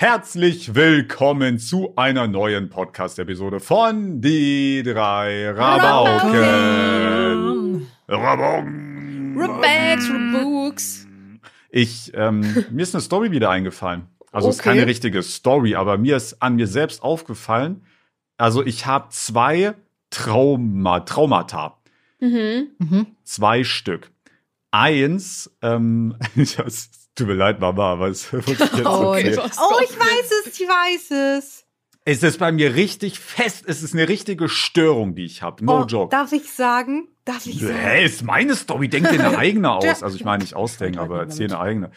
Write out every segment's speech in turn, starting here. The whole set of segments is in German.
Herzlich willkommen zu einer neuen Podcast-Episode von Die drei Rabauken. Rabauken. Rebecks, Rebooks. Ich, ähm, mir ist eine Story wieder eingefallen. Also es ist Okay. keine richtige Story, aber mir ist an mir selbst aufgefallen. Also ich habe zwei Trauma, Traumata. Mhm. Zwei Stück. Eins, ähm, das tut mir leid, Mama, aber es wird jetzt Oh, okay. ich- Oh, ich weiß es, ich weiß es. Es ist bei mir richtig fest. Es ist eine richtige Störung, die ich habe. No oh, joke. Darf ich sagen? Darf ich sagen? Hä, ist meine Story. Denk dir eine eigene aus. Also ich meine nicht ausdenken, aber erzähl eine eigene.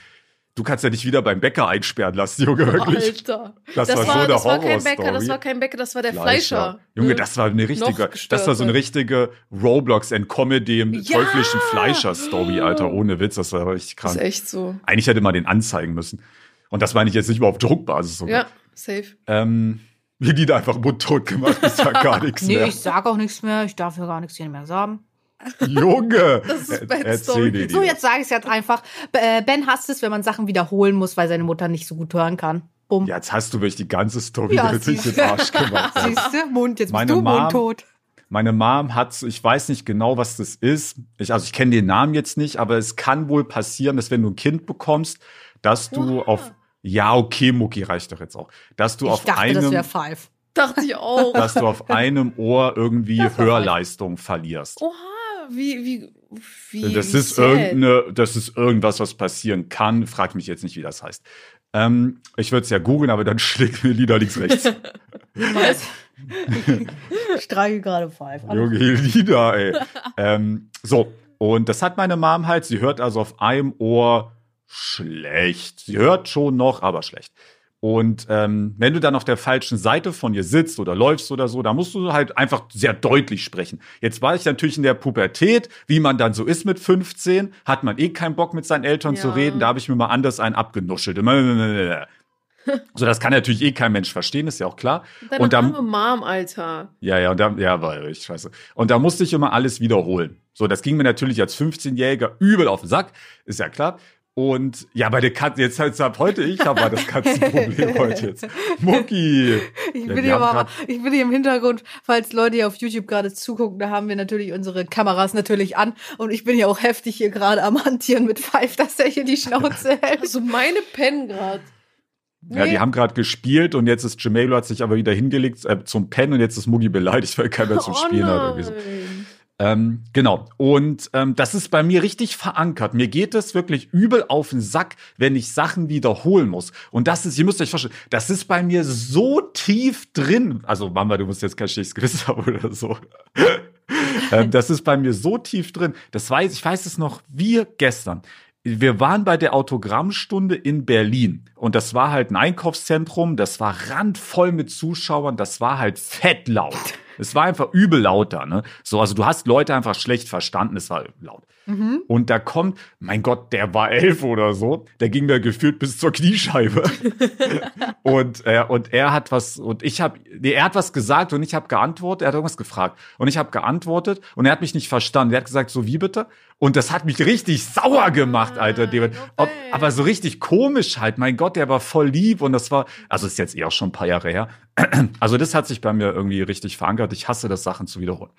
Du kannst ja nicht wieder beim Bäcker einsperren lassen, Junge, wirklich. Alter. Das Das, war so war, eine das war kein Horrorstory. Bäcker, das war kein Bäcker, das war der Fleischer. Junge, Ne? das war eine richtige, das war so eine richtige Roblox and Comedy im Ja! teuflischen Fleischer-Story, Alter. Ohne Witz, das war richtig Das ist krank. echt so. Eigentlich hätte man den anzeigen müssen. Und das meine ich jetzt nicht mal auf Druckbasis. sogar. Ja, safe. Ähm, wie die da einfach mundtot gemacht, ich sag gar nichts Nee, mehr. ich sag auch nichts mehr. Ich darf ja gar nichts hier mehr sagen. Junge! Das ist erzähl Story. So, jetzt sage ich es jetzt einfach. Äh, Ben hasst es, wenn man Sachen wiederholen muss, weil seine Mutter nicht so gut hören kann. Bumm. Ja, jetzt hast du wirklich die ganze Story Ja, wirklich siehst den Arsch gemacht. Siehst du? Mund, jetzt Meine bist du Mom- mundtot. Meine Mom hat, so- ich weiß nicht genau, was das ist. Ich, also ich kenne den Namen jetzt nicht, aber es kann wohl passieren, dass wenn du ein Kind bekommst, dass du Oha. auf, ja, okay, Mucki reicht doch jetzt auch, dass du Ich auf dachte, das einem, wäre Five. Dachte ich auch. dass du auf einem Ohr irgendwie Das Hörleistung verlierst. Oha, wie, wie, wie. Das wie ist sad. irgendeine, das ist irgendwas, was passieren kann. Frag mich jetzt nicht, wie das heißt. Ähm, ich würde es ja googeln, aber dann schlägt mir Lieder links rechts. Was? ich streiche gerade Five. Alles Junge, Lieder, ey. ähm, so, und das hat meine Mom halt. Sie hört also auf einem Ohr schlecht. Sie hört schon noch, aber schlecht. Und ähm, wenn du dann auf der falschen Seite von ihr sitzt oder läufst oder so, da musst du halt einfach sehr deutlich sprechen. Jetzt war ich natürlich in der Pubertät, wie man dann so ist mit 15, hat man eh keinen Bock mit seinen Eltern zu Ja. reden, da habe ich mir mal anders einen abgenuschelt. So, das kann natürlich eh kein Mensch verstehen, ist ja auch klar. Deine und dann, arme Mom, Alter. ja, ja, und da, ja, war richtig scheiße. Und da musste ich immer alles wiederholen. So, das ging mir natürlich als 15-Jähriger übel auf den Sack, ist ja klar. Und ja, bei der Katze, jetzt halt ab heute, ich habe mal das Katzenproblem heute jetzt. Mucki! Ich Ja, bin, die hier aber, grad- ich bin hier im Hintergrund, falls Leute hier auf YouTube gerade zugucken, da haben wir natürlich unsere Kameras natürlich an und ich bin ja auch heftig hier gerade am Hantieren mit Five, dass er hier die Schnauze hält. Also meine Pen grad. Ja, die Nee. haben gerade gespielt und jetzt ist Jamelo hat sich aber wieder hingelegt äh, zum Pennen und jetzt ist Mugi beleidigt, weil keiner zum Oh Spielen hat. Irgendwie so. Ähm, genau. Und ähm, das ist bei mir richtig verankert. Mir geht es wirklich übel auf den Sack, wenn ich Sachen wiederholen muss. Und das ist, ihr müsst euch vorstellen, das ist bei mir so tief drin. Also Mama, du musst jetzt kein schlechtes Gewissen haben oder so. ähm, das ist bei mir so tief drin. Das weiß, ich weiß es noch wie gestern. Wir waren bei der Autogrammstunde in Berlin und das war halt ein Einkaufszentrum, das war randvoll mit Zuschauern, das war halt fett laut. Es war einfach übel laut da, ne? So, also du hast Leute einfach schlecht verstanden, es war laut. Und da kommt, mein Gott, der war elf oder so, der ging mir gefühlt bis zur Kniescheibe. und, äh, und er hat was, und ich habe, nee, er hat was gesagt und ich habe geantwortet, er hat irgendwas gefragt. Und ich habe geantwortet und er hat mich nicht verstanden. Er hat gesagt, so wie bitte? Und das hat mich richtig sauer gemacht, Alter. David. Ob, aber so richtig komisch halt. Mein Gott, der war voll lieb und das war, also ist jetzt eher auch schon ein paar Jahre her. Also das hat sich bei mir irgendwie richtig verankert. Ich hasse das, Sachen zu wiederholen.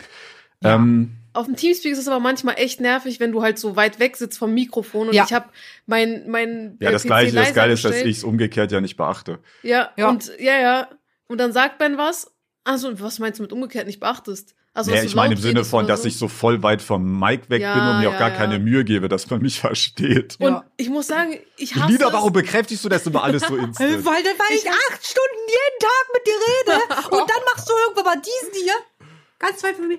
Ja. Ähm, Auf dem Teamspeak ist es aber manchmal echt nervig, wenn du halt so weit weg sitzt vom Mikrofon und Ja. ich habe mein mein ja, das PC Gleiche, das Geile ist, dass ich es umgekehrt ja nicht beachte. Ja, Ja. und ja, ja. Und dann sagt Ben was. Also, was meinst du mit umgekehrt nicht beachtest? Also, du ich meine im Sinne von, oder dass so. ich so voll weit vom Mic weg Ja, bin und mir auch ja, gar ja. keine Mühe gebe, dass man mich versteht. Und Ja. ich muss sagen, ich hasse Lieder, warum bekräftigst du das immer alles so Weil, instant? weil ich acht Stunden jeden Tag mit dir rede und dann machst du irgendwann mal diesen hier. Ganz weit von mir.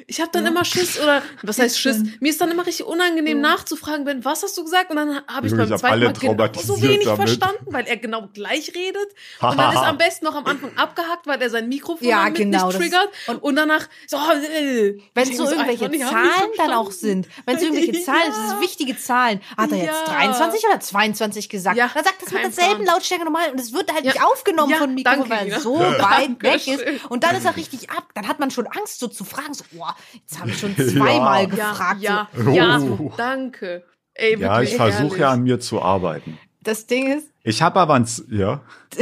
Ich habe dann immer Schiss oder was heißt Schiss? Mir ist dann immer richtig unangenehm nachzufragen, Ben, was hast du gesagt? Und dann habe ich ich beim hab zweiten alle Mal genau so wenig damit. verstanden, weil er genau gleich redet. Und dann ist am besten noch am Anfang abgehakt, weil er sein Mikrofon Ja, damit genau, nicht das- triggert. Und, und- danach so, äh, Wenn es so irgendwelche einfach, Zahlen dann auch sind, wenn es irgendwelche Zahlen, das Ja. sind wichtige Zahlen. Hat er jetzt Ja. 23 oder 22 gesagt? Ja, dann sagt das mit derselben Plan. Lautstärke normal und es wird halt Ja. nicht aufgenommen Ja, von Mikrofon, weil er so weit weg ist. Und dann ist er richtig ab. Dann hat man schon Angst, so zu fragen, so, boah, jetzt habe ich schon zweimal Ja. gefragt. Ja, so. ja, Oh. ja, danke. Ey, Ja, ich versuche ja an mir zu arbeiten. das Ding ist, Ich habe aber ein, ja.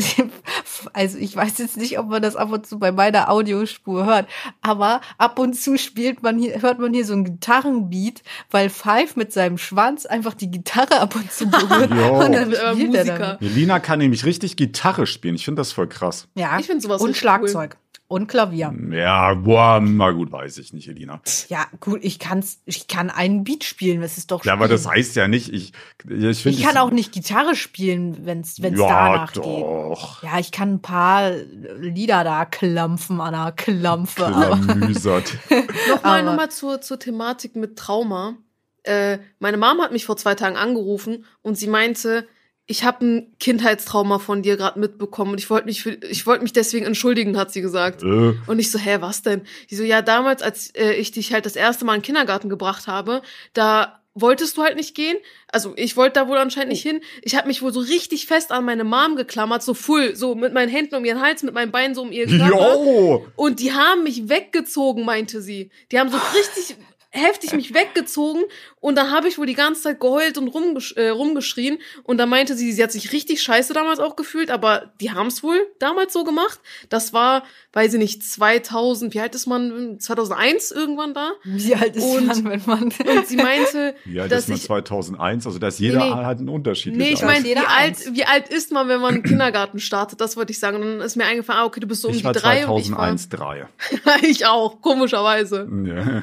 also ich weiß jetzt nicht, ob man das ab und zu bei meiner Audiospur hört, aber ab und zu spielt man hier, hört man hier so ein Gitarrenbeat, weil Five mit seinem Schwanz einfach die Gitarre ab und zu berührt und dann Äh, spielt er Musiker. damit. Melina kann nämlich richtig Gitarre spielen. Ich finde das voll krass. Ja, Ich find sowas und Schlagzeug und Klavier. Ja, boah, na gut, weiß ich nicht, Elina. Ja, gut, ich kann's, ich kann einen Beat spielen, das ist doch Ja, aber das heißt ja nicht, ich, ich finde. Ich kann auch nicht Gitarre spielen, wenn's wenn's ja, danach geht. doch. Ja, ich kann ein paar Lieder da klampfen an der Klampfe. Klamüsert. Nochmal Aber- noch mal zur, zur Thematik mit Trauma. Äh, meine Mom hat mich vor zwei Tagen angerufen und sie meinte, ich habe ein Kindheitstrauma von dir gerade mitbekommen und ich wollte mich, für, ich wollte mich deswegen entschuldigen, hat sie gesagt. äh, Und ich so, hä, was denn? Die so, ja, damals, als äh, ich dich halt das erste Mal in den Kindergarten gebracht habe, da wolltest du halt nicht gehen. Also ich wollte da wohl anscheinend nicht hin. Ich habe mich wohl so richtig fest an meine Mom geklammert, so full, so mit meinen Händen um ihren Hals, mit meinen Beinen so um ihren Körper. jo! Und die haben mich weggezogen, meinte sie. Die haben so richtig heftig mich weggezogen und dann habe ich wohl die ganze Zeit geheult und rumgesch äh, rumgeschrien und dann meinte sie, sie hat sich richtig scheiße damals auch gefühlt, aber die haben es wohl damals so gemacht. Das war, weiß ich nicht, 2000, wie alt ist man? 2001 irgendwann da. Wie alt ist Und- man, wenn man Und sie meinte, Ja, das dass ist man ich 2001, also dass jeder Nee, hat einen Unterschied. Nee, ich alt. meine, wie alt, wie alt ist man, wenn man in den Kindergarten startet? Das wollte ich sagen. Und dann ist mir eingefallen, ah, okay, du bist so um die war drei und ich 2001 drei. war ich auch, komischerweise. Ja.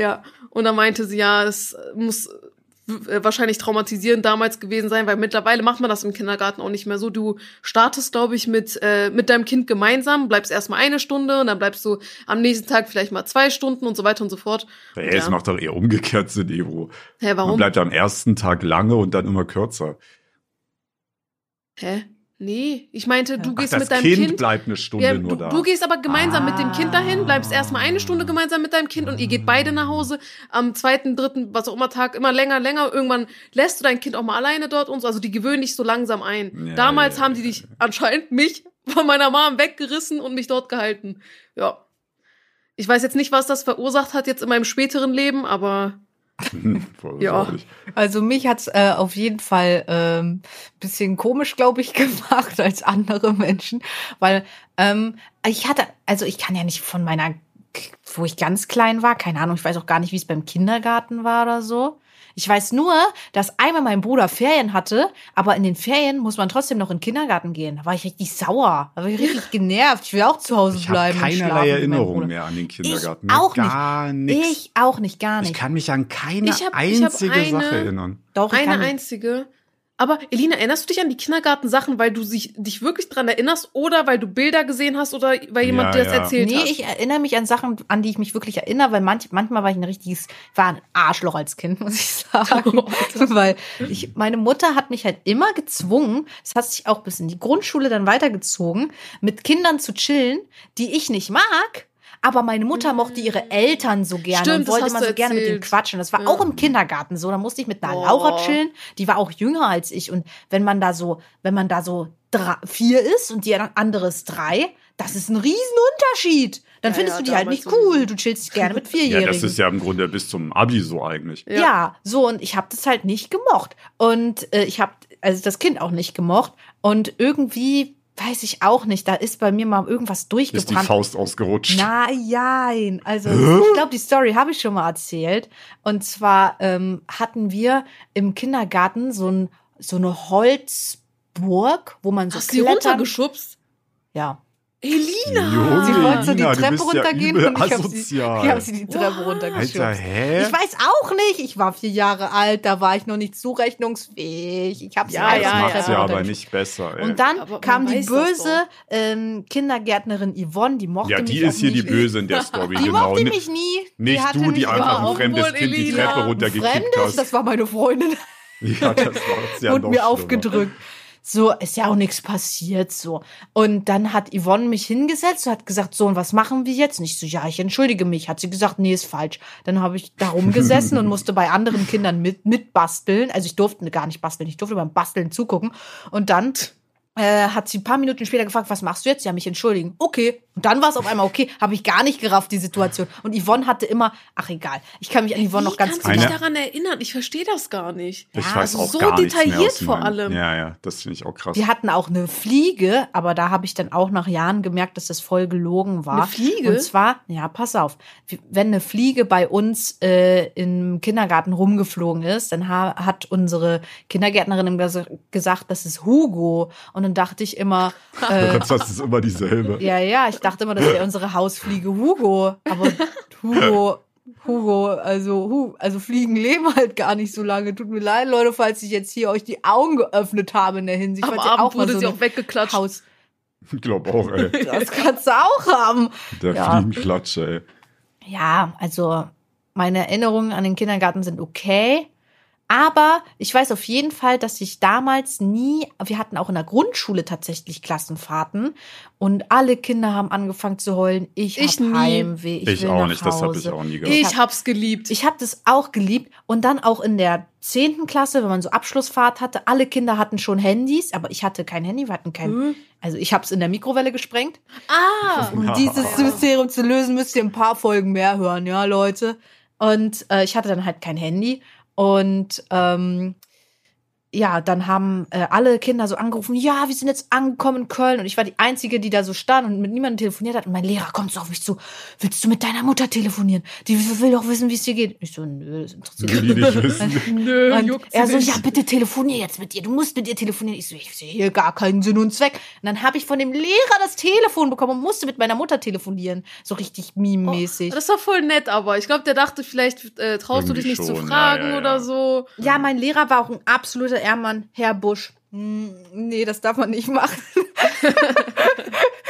Ja, und dann meinte sie, ja, es muss äh, wahrscheinlich traumatisierend damals gewesen sein, weil mittlerweile macht man das im Kindergarten auch nicht mehr so. Du startest, glaube ich, mit, äh, mit deinem Kind gemeinsam, bleibst erstmal eine Stunde und dann bleibst du am nächsten Tag vielleicht mal zwei Stunden und so weiter und so fort. Und es ja. macht doch eher umgekehrt Sinn, Ebro. Hä, Man warum? bleibt am ersten Tag lange und dann immer kürzer. Hä? Nee, ich meinte, du Ach, gehst das mit deinem kind, Kind. bleibt eine Stunde Ja, nur du, da. du gehst aber gemeinsam mit dem Kind dahin, bleibst Ah. erstmal eine Stunde gemeinsam mit deinem Kind und ihr geht beide nach Hause. Am zweiten, dritten, was auch immer Tag, immer länger, länger. Irgendwann lässt du dein Kind auch mal alleine dort und so. Also die gewöhnen dich so langsam ein. Ja, Damals ja, haben die dich anscheinend mich von meiner Mom weggerissen und mich dort gehalten. Ja. Ich weiß jetzt nicht, was das verursacht hat jetzt in meinem späteren Leben, aber Ja. Also mich hat's äh, auf jeden Fall ähm, bisschen komisch, glaube ich, gemacht als andere Menschen, weil ähm, ich hatte, also ich kann ja nicht von meiner, wo ich ganz klein war, keine Ahnung, ich weiß auch gar nicht, wie es beim Kindergarten war oder so. Ich weiß nur, dass einmal mein Bruder Ferien hatte, aber in den Ferien muss man trotzdem noch in den Kindergarten gehen. Da war ich richtig sauer, da war ich richtig genervt. Ich will auch zu Hause Ich habe bleiben. und schlafen keinerlei Erinnerung mehr an den Kindergarten. Ich auch nicht. Gar nichts. Ich auch nicht, gar Ich nicht. kann mich an keine Ich hab- ich einzige eine- Sache erinnern. Doch, ich eine einzige. Aber Elina, erinnerst du dich an die Kindergartensachen, weil du sich, dich wirklich dran erinnerst oder weil du Bilder gesehen hast oder weil jemand Ja, dir das ja. erzählt Nee, hat? ich erinnere mich an Sachen, an die ich mich wirklich erinnere, weil manch, manchmal war ich ein richtiges, war ein Arschloch als Kind, muss ich sagen. Oh, weil ich, meine Mutter hat mich halt immer gezwungen, das hat sich auch bis in die Grundschule dann weitergezogen, mit Kindern zu chillen, die ich nicht mag. Aber meine Mutter mochte ihre Eltern so gerne Stimmt, und das wollte hast immer du so gerne mit denen erzählt. quatschen. Das war Ja. auch im Kindergarten so. Da musste ich mit einer Boah. Laura chillen, die war auch jünger als ich. Und wenn man da so, wenn man da so drei, vier ist und die andere ist drei, das ist ein Riesenunterschied. Dann Ja, findest ja, du die halt nicht cool. Du chillst gerne mit Ja, Vierjährigen. das ist ja im Grunde bis zum Abi so eigentlich. Ja. so und ich habe das halt nicht gemocht und äh, ich habe also das Kind auch nicht gemocht und irgendwie weiß ich auch nicht, da ist bei mir mal irgendwas Ist die durchgebrannt. Faust ausgerutscht. Nein, also ich glaube, die Story habe ich schon mal erzählt. Und zwar ähm, hatten wir im Kindergarten so, ein, so eine Holzburg, wo man so Hast du die klettern. runtergeschubst? Ja. Elina! Junge, Sie wollte so die Treppe ja runtergehen übel und ich habe sie, ich hab sie die Treppe runtergeschubst. Alter, hä? Ich weiß auch nicht. Ich war vier Jahre alt, da war ich noch nicht zurechnungsfähig. Ich habe sie Ja, ja, die Treppe ja aber nicht besser, ey. Und dann Aber kam die böse ähm, Kindergärtnerin Yvonne, die mochte ja, mich die auch ist hier die nicht. Böse in der Story, Die genau. mochte Ni- mich nie. Nicht hatte du, die nicht einfach ein fremdes Kind die Elina. Treppe runtergekickt Fremdes, hast. das war meine Freundin ja, das war's ja und noch mir schlimmer. aufgedrückt. So, ist ja auch nichts passiert, so. Und dann hat Yvonne mich hingesetzt und hat gesagt, so, und was machen wir jetzt? Nicht so, ja, ich entschuldige mich. Hat sie gesagt, nee, ist falsch. Dann habe ich da rumgesessen und musste bei anderen Kindern mit, mitbasteln. Also ich durfte gar nicht basteln, ich durfte beim Basteln zugucken. Und dann äh, hat sie ein paar Minuten später gefragt, was machst du jetzt? Ja, mich entschuldigen. Okay. Und dann war es auf einmal okay, habe ich gar nicht gerafft, die Situation. Und Yvonne hatte immer, ach egal, ich kann mich an Yvonne noch ganz kannst du dich Eine- daran erinnern? Ich verstehe das gar nicht. Ich Ja, weiß also auch so gar detailliert vor meinem- allem. Ja, ja, das finde ich auch krass. Wir hatten auch eine Fliege, aber da habe ich dann auch nach Jahren gemerkt, dass das voll gelogen war. Eine Fliege? Und zwar, ja, pass auf, wenn eine Fliege bei uns äh, im Kindergarten rumgeflogen ist, dann ha hat unsere Kindergärtnerin ges gesagt, das ist Hugo. Und dann dachte ich immer, äh, das ist immer dieselbe. ja, ja, ich dachte immer, das wäre unsere Hausfliege Hugo. Aber Hugo, Hugo, also, also Fliegen leben halt gar nicht so lange. Tut mir leid, Leute, falls ich jetzt hier euch die Augen geöffnet habe in der Hinsicht. Am Abend mal wurde so sie auch weggeklatscht. Haus. Ich glaube auch, ey. Das kannst du auch haben. Der Ja. Fliegenklatsche, ey. Ja, also meine Erinnerungen an den Kindergarten sind okay. Aber ich weiß auf jeden Fall, dass ich damals nie, wir hatten auch in der Grundschule tatsächlich Klassenfahrten und alle Kinder haben angefangen zu heulen. Ich, Ich hab nie. Heimweh, ich, Ich will auch nach nicht, das habe ich Hause. auch nie gehabt. Ich hab's geliebt. Ich habe das auch geliebt und dann auch in der zehnten Klasse, wenn man so Abschlussfahrt hatte, alle Kinder hatten schon Handys, aber ich hatte kein Handy, wir hatten kein, Hm? also ich habe es in der Mikrowelle gesprengt. Ah, Um Ja. dieses Mysterium zu lösen, müsst ihr ein paar Folgen mehr hören, ja, Leute. Und äh, ich hatte dann halt kein Handy. Und ähm, ja, dann haben äh, alle Kinder so angerufen, ja, wir sind jetzt angekommen in Köln. Und ich war die Einzige, die da so stand und mit niemandem telefoniert hat. Und mein Lehrer kommt so auf mich zu, willst du mit deiner Mutter telefonieren? Die will doch wissen, wie es dir geht. Ich so, nö, das interessiert die nicht nö, und juckt er so, nicht. ja, bitte telefonier jetzt mit ihr. Du musst mit ihr telefonieren. Ich so, ich sehe hier gar keinen Sinn und Zweck. Und dann habe ich von dem Lehrer das Telefon bekommen und musste mit meiner Mutter telefonieren. So richtig meme-mäßig. Das war voll nett, aber ich glaube, der dachte, vielleicht äh, traust du dich Irgendwie nicht zu schon, fragen ja, ja, ja. oder so. ja, mein Lehrer war auch ein absoluter Ehrmann. Herr Busch. Nee, das darf man nicht machen.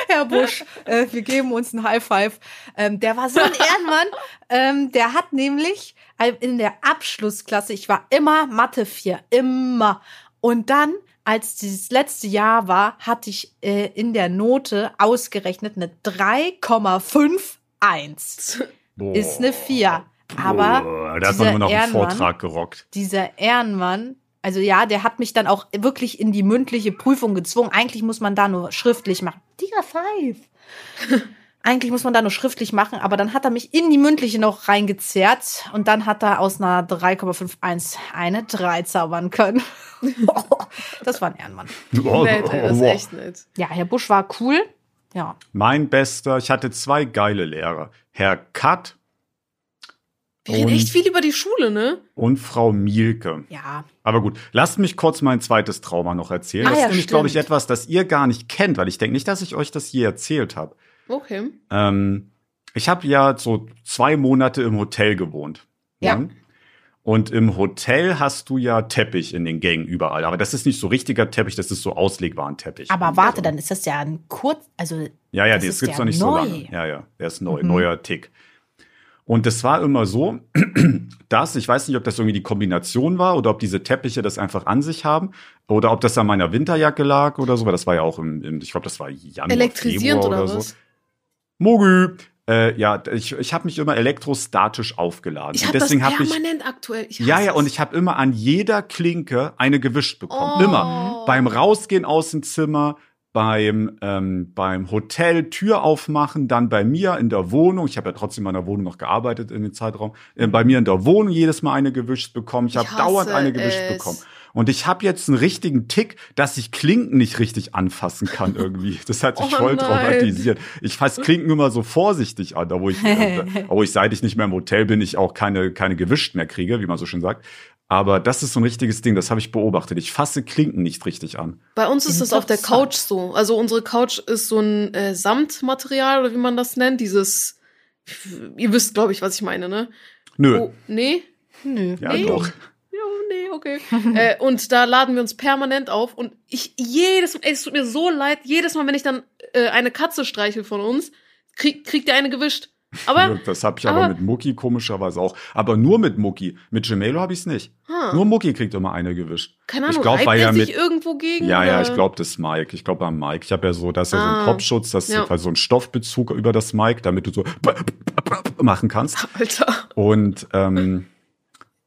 Herr Busch, äh, wir geben uns ein High Five. Ähm, der war so ein Ehrenmann. Ähm, der hat nämlich äh, in der Abschlussklasse, ich war immer Mathe 4, immer. Und dann, als dieses letzte Jahr war, hatte ich äh, in der Note ausgerechnet eine 3,51. Boah. Ist eine 4. Aber Boah, da hat man nur noch einen Ehrenmann- Vortrag gerockt. dieser Ehrenmann, also ja, der hat mich dann auch wirklich in die mündliche Prüfung gezwungen. Eigentlich muss man da nur schriftlich machen. Digga, five. Eigentlich muss man da nur schriftlich machen, aber dann hat er mich in die mündliche noch reingezerrt und dann hat er aus einer 3,51 eine 3 zaubern können. das war ein Ehrenmann. Oh, nett, das ist echt nett. Ja, Herr Busch war cool. Ja. Mein bester, ich hatte zwei geile Lehrer. Herr Katt Wir reden Und- echt viel über die Schule, ne? und Frau Mielke. Ja. Aber gut, lasst mich kurz mein zweites Trauma noch erzählen. Ah das ja, ist nämlich, glaube ich, etwas, das ihr gar nicht kennt, weil ich denke nicht, dass ich euch das je erzählt habe. Okay. Ähm, ich habe ja so zwei Monate im Hotel gewohnt. Ja. Und im Hotel hast du ja Teppich in den Gängen überall. Aber das ist nicht so richtiger Teppich, das ist so Auslegwarenteppich. Aber warte, dann ist das ja ein kurz, also Ja, ja, das das, ist gibt's ja noch nicht neu. so lange. Ja, ja, der ist neu, Mhm. neuer Tick. Und das war immer so, dass, ich weiß nicht, ob das irgendwie die Kombination war oder ob diese Teppiche das einfach an sich haben oder ob das an meiner Winterjacke lag oder so, weil das war ja auch im, im ich glaube, das war Januar, Elektrisierend Februar oder, oder, was? so. Mogü. Äh, ja, ich, ich habe mich immer elektrostatisch aufgeladen. Ich das deswegen habe ich permanent aktuell. Ich ja, ja, und ich habe immer an jeder Klinke eine gewischt bekommen. Oh. Immer. Beim Rausgehen aus dem Zimmer, beim, ähm, beim Hotel Tür aufmachen, dann bei mir in der Wohnung. Ich habe ja trotzdem in meiner Wohnung noch gearbeitet in dem Zeitraum. Äh, bei mir in der Wohnung jedes Mal eine gewischt bekommen. Ich Ich habe dauernd eine gewischt es. bekommen. Und ich habe jetzt einen richtigen Tick, dass ich Klinken nicht richtig anfassen kann irgendwie. Das hat sich Oh voll nein. traumatisiert. Ich fasse Klinken immer so vorsichtig an, da wo ich, äh, wo ich seit ich nicht mehr im Hotel bin, ich auch keine, keine gewischt mehr kriege, wie man so schön sagt. Aber das ist so ein richtiges Ding, das habe ich beobachtet. Ich fasse Klinken nicht richtig an. Bei uns ist das auf der. Couch so. Also unsere Couch ist so ein äh, Samtmaterial oder wie man das nennt. Dieses, ihr wisst, glaube ich, was ich meine, ne? Nö. Oh, nee? nö. ja, nee. doch. Ja, nee, okay. äh, und da laden wir uns permanent auf. Und ich jedes Mal, ey, es tut mir so leid, jedes Mal, wenn ich dann äh, eine Katze streichel von uns, krieg, kriegt der eine gewischt. Aber, das habe ich aber, aber- mit Mucki komischerweise auch. Aber nur mit Mucki. Mit Gemelo habe ich es nicht. ha, Nur Mucki kriegt immer eine gewischt. keine ich Ahnung, glaub, reibt weil er ja mit- irgendwo gegen? Ja, ja, ich glaube, das ist Mike. Ich glaube am Mike. Ich habe ja so, das ist ja so Ah. ein Kopfschutz, das Ja. ist halt so ein Stoffbezug über das Mike, damit du so machen kannst. Alter. Und ähm,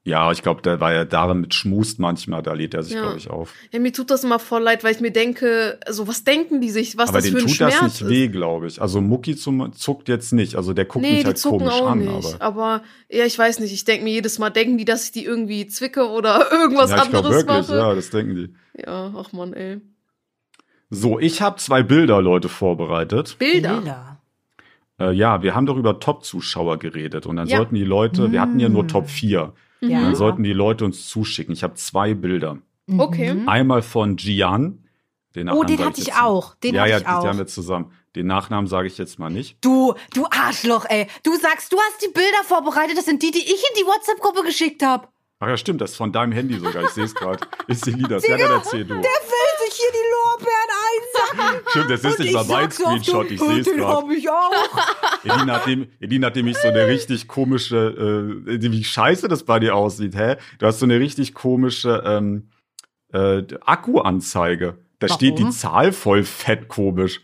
Ja, ich glaube, der war ja darin mit Schmust manchmal, da lädt er sich, Ja. glaube ich, auf. Ja, mir tut das immer voll leid, weil ich mir denke, also was denken die sich, was aber das für ein tut Schmerz das nicht ist? weh, glaube ich. Also Mucki zum, zuckt jetzt nicht. Also der guckt nee, mich die halt zucken komisch auch an. nicht. Aber, Aber ja, ich weiß nicht. Ich denke mir jedes Mal, denken die, dass ich die irgendwie zwicke oder irgendwas ja, ich anderes wirklich, mache? ja, das denken die. Ja, ach man, ey. So, ich habe zwei Bilder, Leute, vorbereitet. Bilder. Äh, ja, wir haben doch über Top-Zuschauer geredet und dann Ja. sollten die Leute, wir hatten ja nur Mm. Top 4, Ja. dann sollten die Leute uns zuschicken. Ich habe zwei Bilder. Okay. Mhm. Einmal von Gian. Den Oh, den hatte ich jetzt- auch. Den ja, hatte ja, ich die haben auch. wir zusammen. Den Nachnamen sage ich jetzt mal nicht. Du, du Arschloch, ey. Du sagst, du hast die Bilder vorbereitet. Das sind die, die ich in die WhatsApp-Gruppe geschickt habe. Ach ja, stimmt, das ist von deinem Handy sogar. Ich sehe es gerade. Ist die Lidas. Ja, dann erzähl du. Der will sich hier die Lorbeeren einsacken. Stimmt, das ist Und nicht mal ich mein Screenshot. Ich sehe es Den gerade. hab ich auch. Elina hat, dem, Elina hat nämlich so eine richtig komische, äh, wie scheiße das bei dir aussieht, hä? Du hast so eine richtig komische ähm, äh, Akkuanzeige. Da Warum? steht die Zahl voll fett komisch.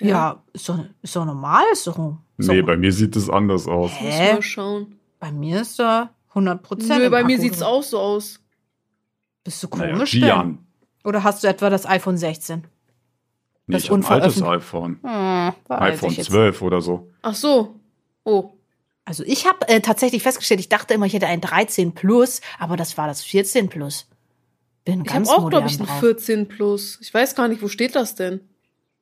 Ja, ist doch, ist doch normal. Ist doch so. Nee, bei mir sieht das anders aus. Hä? mal schauen. Bei mir ist da 100 Prozent. Nö, bei mir sieht's auch so aus. Bist du Naja, komisch Gian. Oder hast du etwa das iPhone 16? Nee, Das ich hab ein altes iPhone. Hm, iPhone ich jetzt 12 oder so. Ach so. Oh. Also ich habe äh, tatsächlich festgestellt, ich dachte immer, ich hätte ein 13 Plus, aber das war das 14 Plus. Bin Ich habe auch, glaube ich, ein drauf. 14 Plus. Ich weiß gar nicht, wo steht das denn?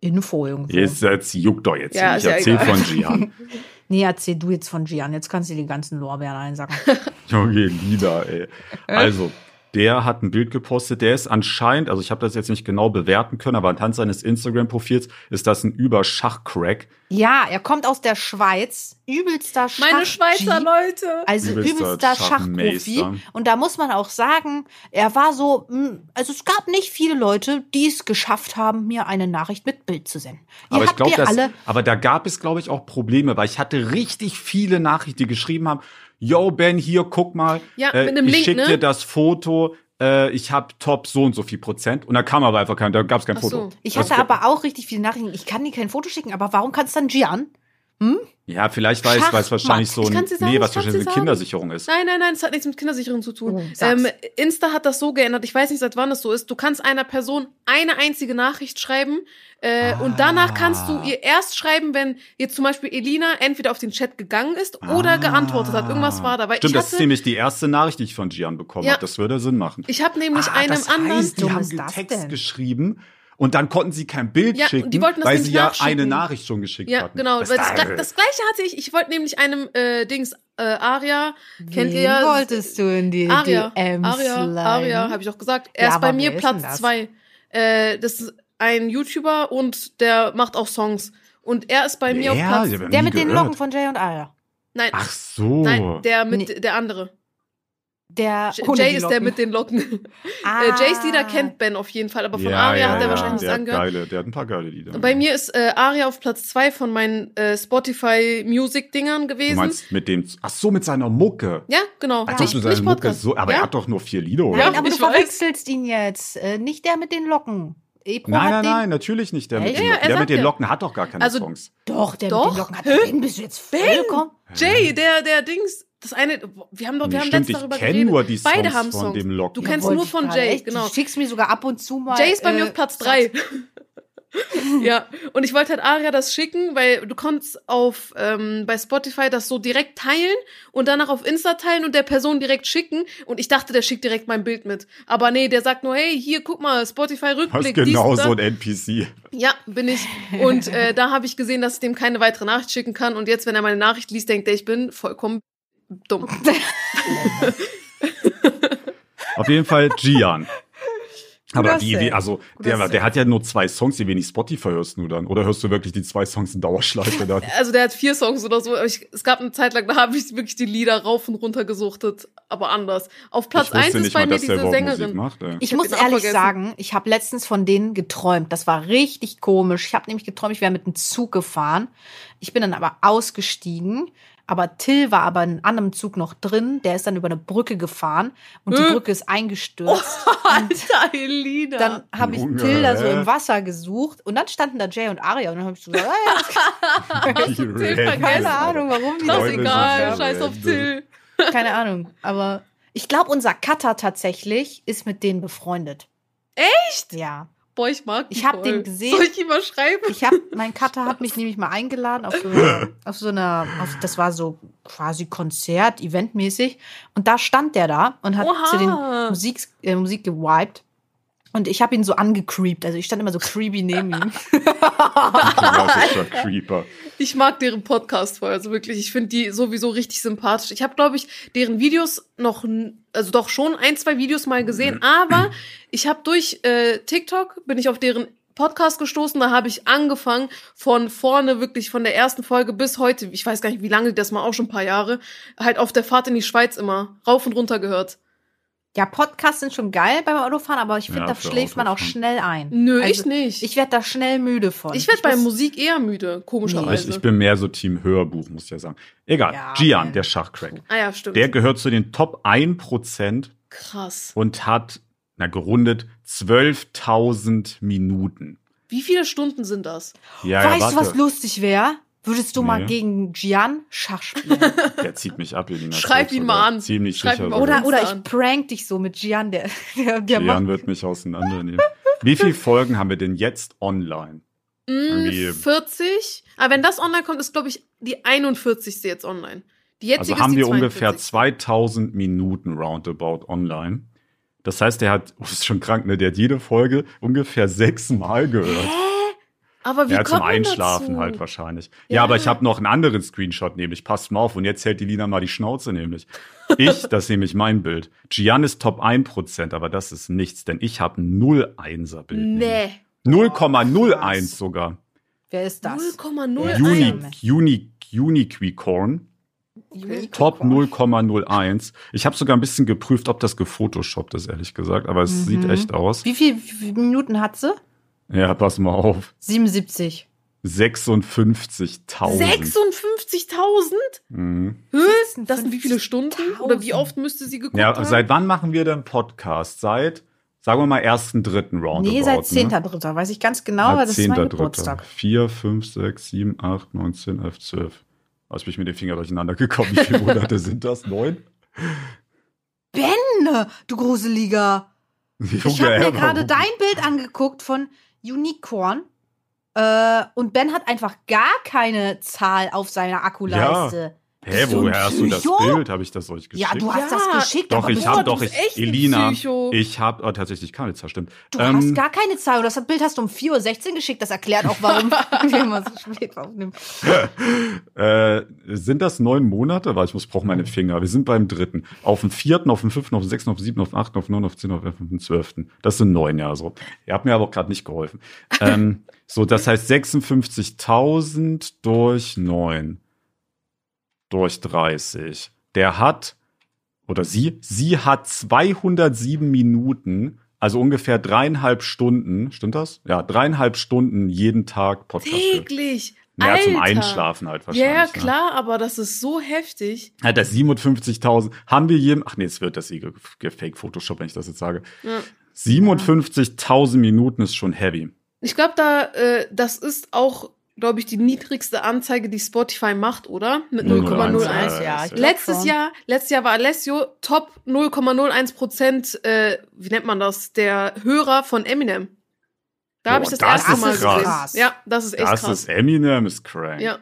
Info irgendwo. Jetzt, jetzt juckt doch jetzt. Ja ich erzähl egal. von Gian. Nee, erzähl du jetzt von Gian. Jetzt kannst du die ganzen Lorbeeren einsacken. Junge, Lieder, ey. Also, der hat ein Bild gepostet, der ist anscheinend, also ich habe das jetzt nicht genau bewerten können, aber anhand seines Instagram-Profils ist das ein Überschachcrack. ja, er kommt aus der Schweiz. Übelster Schach. Meine Schweizer Leute. Also Übelster übelster Schachprofi. Schachmeister. Und da muss man auch sagen, er war so, mh, also es gab nicht viele Leute, die es geschafft haben, mir eine Nachricht mit Bild zu senden. Ihr Aber ich habt glaube, mir dass, alle, aber da gab es, glaube ich, auch Probleme, weil ich hatte richtig viele Nachrichten, die geschrieben haben, yo, Ben, hier, guck mal, Ja, äh, mit einem ich Link, schick ne? dir das Foto, äh, ich habe top so und so viel Prozent. Und da kam aber einfach kein, da gab es kein Ach Foto. so. ich Das- hatte aber auch richtig viele Nachrichten. Ich kann dir kein Foto schicken, aber warum kannst du dann Gian? Ja, vielleicht weiß, Schachmatt. weil es wahrscheinlich so Ich ein, sagen, nee, was wahrscheinlich eine. Kindersicherung ist. Nein, nein, nein, das hat nichts mit Kindersicherung zu tun. Oh, ähm, Insta hat das so geändert, ich weiß nicht, seit wann das so ist. Du kannst einer Person eine einzige Nachricht schreiben äh, und danach kannst du ihr erst schreiben, wenn jetzt zum Beispiel Elina entweder auf den Chat gegangen ist oder geantwortet hat. Irgendwas war da. Weil Stimmt, ich das ist hatte, nämlich die erste Nachricht, die ich von Gian bekommen Ja. habe. Das würde Sinn machen. ich habe nämlich Ah, einem das anderen. heißt, die Dumm haben Text denn? geschrieben und dann konnten sie kein Bild Ja, schicken, die wollten das weil sie ja eine Nachricht schon geschickt Ja, hatten. genau. Das, weil das, das gleiche hatte ich. Ich wollte nämlich einem äh, Dings äh, Aria kennt ihr Wen ja. wolltest du in die Aria, DMs Aria, sliden? Aria, habe ich auch gesagt. Er Ja, ist bei mir Platz das? zwei. Äh, das ist ein YouTuber und der macht auch Songs. Und er ist bei mir auf? Platz. Der mit den gehört. Locken von Jay und Aria. Nein, Ach so. nein, der mit Nee. der andere. Der Jay ist der mit den Locken. Ah. Äh, Jays Lieder kennt Ben auf jeden Fall, aber von ja, Aria ja, hat er ja, wahrscheinlich nichts angehört. geile, der hat ein paar geile Lieder. Bei mir ist äh, Aria auf Platz zwei von meinen äh, Spotify Music Dingern du gewesen. meinst mit dem, ach so, mit seiner Mucke. ja, genau. Ach, nicht, mit seiner nicht Mucke so, aber ja? er hat doch nur vier Lieder, oder? Nein, Ja, aber du weiß. verwechselst ihn jetzt. Äh, nicht der mit den Locken. Ebro Nein, nein, den, nein, natürlich nicht der mit den Ja, Locken. er Der mit den ja. Locken hat doch gar keine Also, Songs. Doch, der Doch. mit den Locken hat. Ben, bist du jetzt vollkommen? Jay, der, der Dings, das eine, wir haben doch, wir Nee, haben stimmt, letztens ich darüber geredet. nur die Songs Beide haben von Songs. dem Locken. Du kennst nur ich von Jay, echt. genau. Du schickst mir sogar ab und zu mal. Jay ist bei mir äh, auf Platz Satz- drei. ja, und ich wollte halt Aria das schicken, weil du konntest auf ähm, bei Spotify das so direkt teilen und danach auf Insta teilen und der Person direkt schicken. Und ich dachte, der schickt direkt mein Bild mit. Aber nee, der sagt nur, hey, hier, guck mal, Spotify Das ist Rückblick. genau so ein NPC. Ja, bin ich. Und äh, da habe ich gesehen, dass ich dem keine weitere Nachricht schicken kann. Und jetzt, wenn er meine Nachricht liest, denkt er, ich bin vollkommen dumm. Auf jeden Fall Gian. Aber wie, wie, also, der, der hat ja nur zwei Songs, die wenig Spotify hörst du dann. Oder hörst du wirklich die zwei Songs in Dauerschleife dann? Also der hat vier Songs oder so. Ich, es gab eine Zeit lang, da habe ich wirklich die Lieder rauf und runter gesuchtet, aber anders. Auf Platz ich eins ist bei mal, mir diese Sängerin. macht. Ich hab muss ehrlich vergessen. sagen, ich habe letztens von denen geträumt. Das war richtig komisch. Ich habe nämlich geträumt, ich wäre mit dem Zug gefahren. Ich bin dann aber ausgestiegen. Aber Till war aber in einem anderen Zug noch drin. Der ist dann über eine Brücke gefahren und die Äh. Brücke ist eingestürzt. Alter, Elina. Dann habe ich Junge, Till da so im Wasser gesucht und dann standen da Jay und Aria und dann habe ich so gesagt, ah, ja, Till vergessen. keine. Ahnung, warum die das egal. Scheiß auf. Till. Keine Ahnung, aber Ich glaube, unser Cutter tatsächlich ist mit denen befreundet. Echt? Ja. Boah, ich mag Ich hab voll. den gesehen. Soll ich ihm mal schreiben? Ich habe, mein Cutter hat mich nämlich mal eingeladen auf so eine, auf so eine auf, das war so quasi Konzert, eventmäßig. Und da stand der da und hat Oha. zu den Musik, äh, Musik gewiped. Und ich habe ihn so angecreept. Also ich stand immer so creepy neben ihm. Klassischer Creeper. Ich mag deren Podcast voll, also wirklich. Ich finde die sowieso richtig sympathisch. Ich habe, glaube ich, deren Videos noch, also doch schon ein, zwei Videos mal gesehen, aber ich habe durch äh, TikTok bin ich auf deren Podcast gestoßen, da habe ich angefangen von vorne wirklich von der ersten Folge bis heute, ich weiß gar nicht, wie lange das mal auch schon ein paar Jahre, halt auf der Fahrt in die Schweiz immer rauf und runter gehört. Ja, Podcasts sind schon geil beim Autofahren, aber ich finde, Ja, da schläft man auch Autofahren. schnell ein. Nö, Also, ich nicht. Ich werde da schnell müde von. Ich werde bei Musik eher müde, Aber komischerweise. ich, ich bin mehr so Team Hörbuch, muss ich ja sagen. Egal. Ja, Gian, man. der Schachcrack. ah ja, stimmt. Der gehört zu den Top 1% Krass. und hat, na gerundet, 12.000 Minuten. Wie viele Stunden sind das? Ja, Weißt ja, du, was lustig wäre? Würdest du mal Nee. gegen Gian Schach spielen? Der zieht mich ab, Elina. Schreib ihn mal an. Ziemlich Schreib sicher. mal oder, oder ich prank dich so mit Gian, der, der, der Gian macht. wird mich auseinandernehmen. Wie viele Folgen haben wir denn jetzt online? Mm, 40. Aber wenn das online kommt, ist, glaube ich, die 41. jetzt online. Die jetzige Also haben ist die wir ungefähr 42.. 2000 Minuten roundabout online. Das heißt, der hat, oh, ist schon krank, ne? Der hat jede Folge ungefähr sechsmal gehört. Aber wie Ja, zum Einschlafen dazu? halt wahrscheinlich. Ja, Ja. aber ich habe noch einen anderen Screenshot, nämlich, passt mal auf, und jetzt hält die Lina mal die Schnauze, nämlich. Ich, das ist nämlich mein Bild. Gian ist Top 1%, aber das ist nichts, denn ich habe ein 0,1er-Bild. Nee. 0,01 sogar. Wer ist das? 0,01. Uni, Uni- Uni, Unicorn. Top 0,01. Ich habe sogar ein bisschen geprüft, ob das gefotoshoppt ist, ehrlich gesagt, aber es Mhm. sieht echt aus. Wie viele Minuten hat sie? Ja, pass mal auf. 77. 56.000. 56.000? Mhm. Das sind wie viele Stunden? Oder wie oft müsste sie geguckt Ja, haben? seit wann machen wir denn Podcast? Seit, sagen wir mal, ersten, dritten Roundabout. Nee, seit ne? 10.3. Weiß ich ganz genau, aber das ist mein Geburtstag. 4, 5, 6, 7, 8, 9, 10, 11, 12. Was bin ich mit den Fingern durcheinander gekommen? Wie viele Monate sind das? Neun? Ben, du Gruseliger. Ich habe mir gerade dein Bild angeguckt von Unicorn. Äh, und Ben hat einfach gar keine Zahl auf seiner Akkuleiste. Hä, So woher hast du das? Bild? Habe ich das euch geschickt? Ja, du hast Ja. das geschickt, doch, aber ich habe doch, ich, Elina, ich habe oh, tatsächlich keine Zahl, stimmt. du Ähm, hast gar keine Zahl. Und das Bild hast du um 4.16 Uhr geschickt. Das erklärt auch, warum wir immer so spät aufnehmen. Äh, sind das neun Monate? Weil ich muss brauche meine Finger. Wir sind beim dritten. Auf dem vierten, auf dem fünften, auf dem sechsten, auf dem siebten, auf dem achten, auf dem neunten, auf dem zehnten, auf dem elften, auf dem zwölften. Das sind neun Jahre so. Ihr habt mir aber auch gerade nicht geholfen. ähm, so, das heißt 56.000 durch neun durch 30. Der hat, oder sie, sie hat 207 Minuten, also ungefähr dreieinhalb Stunden, stimmt das? Ja, dreieinhalb Stunden jeden Tag Podcast. Täglich. Ja, Alter. zum Einschlafen halt wahrscheinlich. Ja, ne? klar, aber das ist so heftig. Das 57.000. Haben wir jedem, ach nee, es wird das eh ge- gefake Photoshop, wenn ich das jetzt sage. Ja. 57.000 Minuten ist schon heavy. Ich glaube, da, äh, das ist auch, glaube ich, die niedrigste Anzeige, die Spotify macht, oder? Mit 0,01. Ja, Letztes schon. Jahr, letztes Jahr war Alessio Top 0,01 Prozent, äh, wie nennt man das? Der Hörer von Eminem. Da habe ich das, das erste ist Mal krass. gesehen. Ja, das ist echt Das krass. ist Eminem ist crank. ja.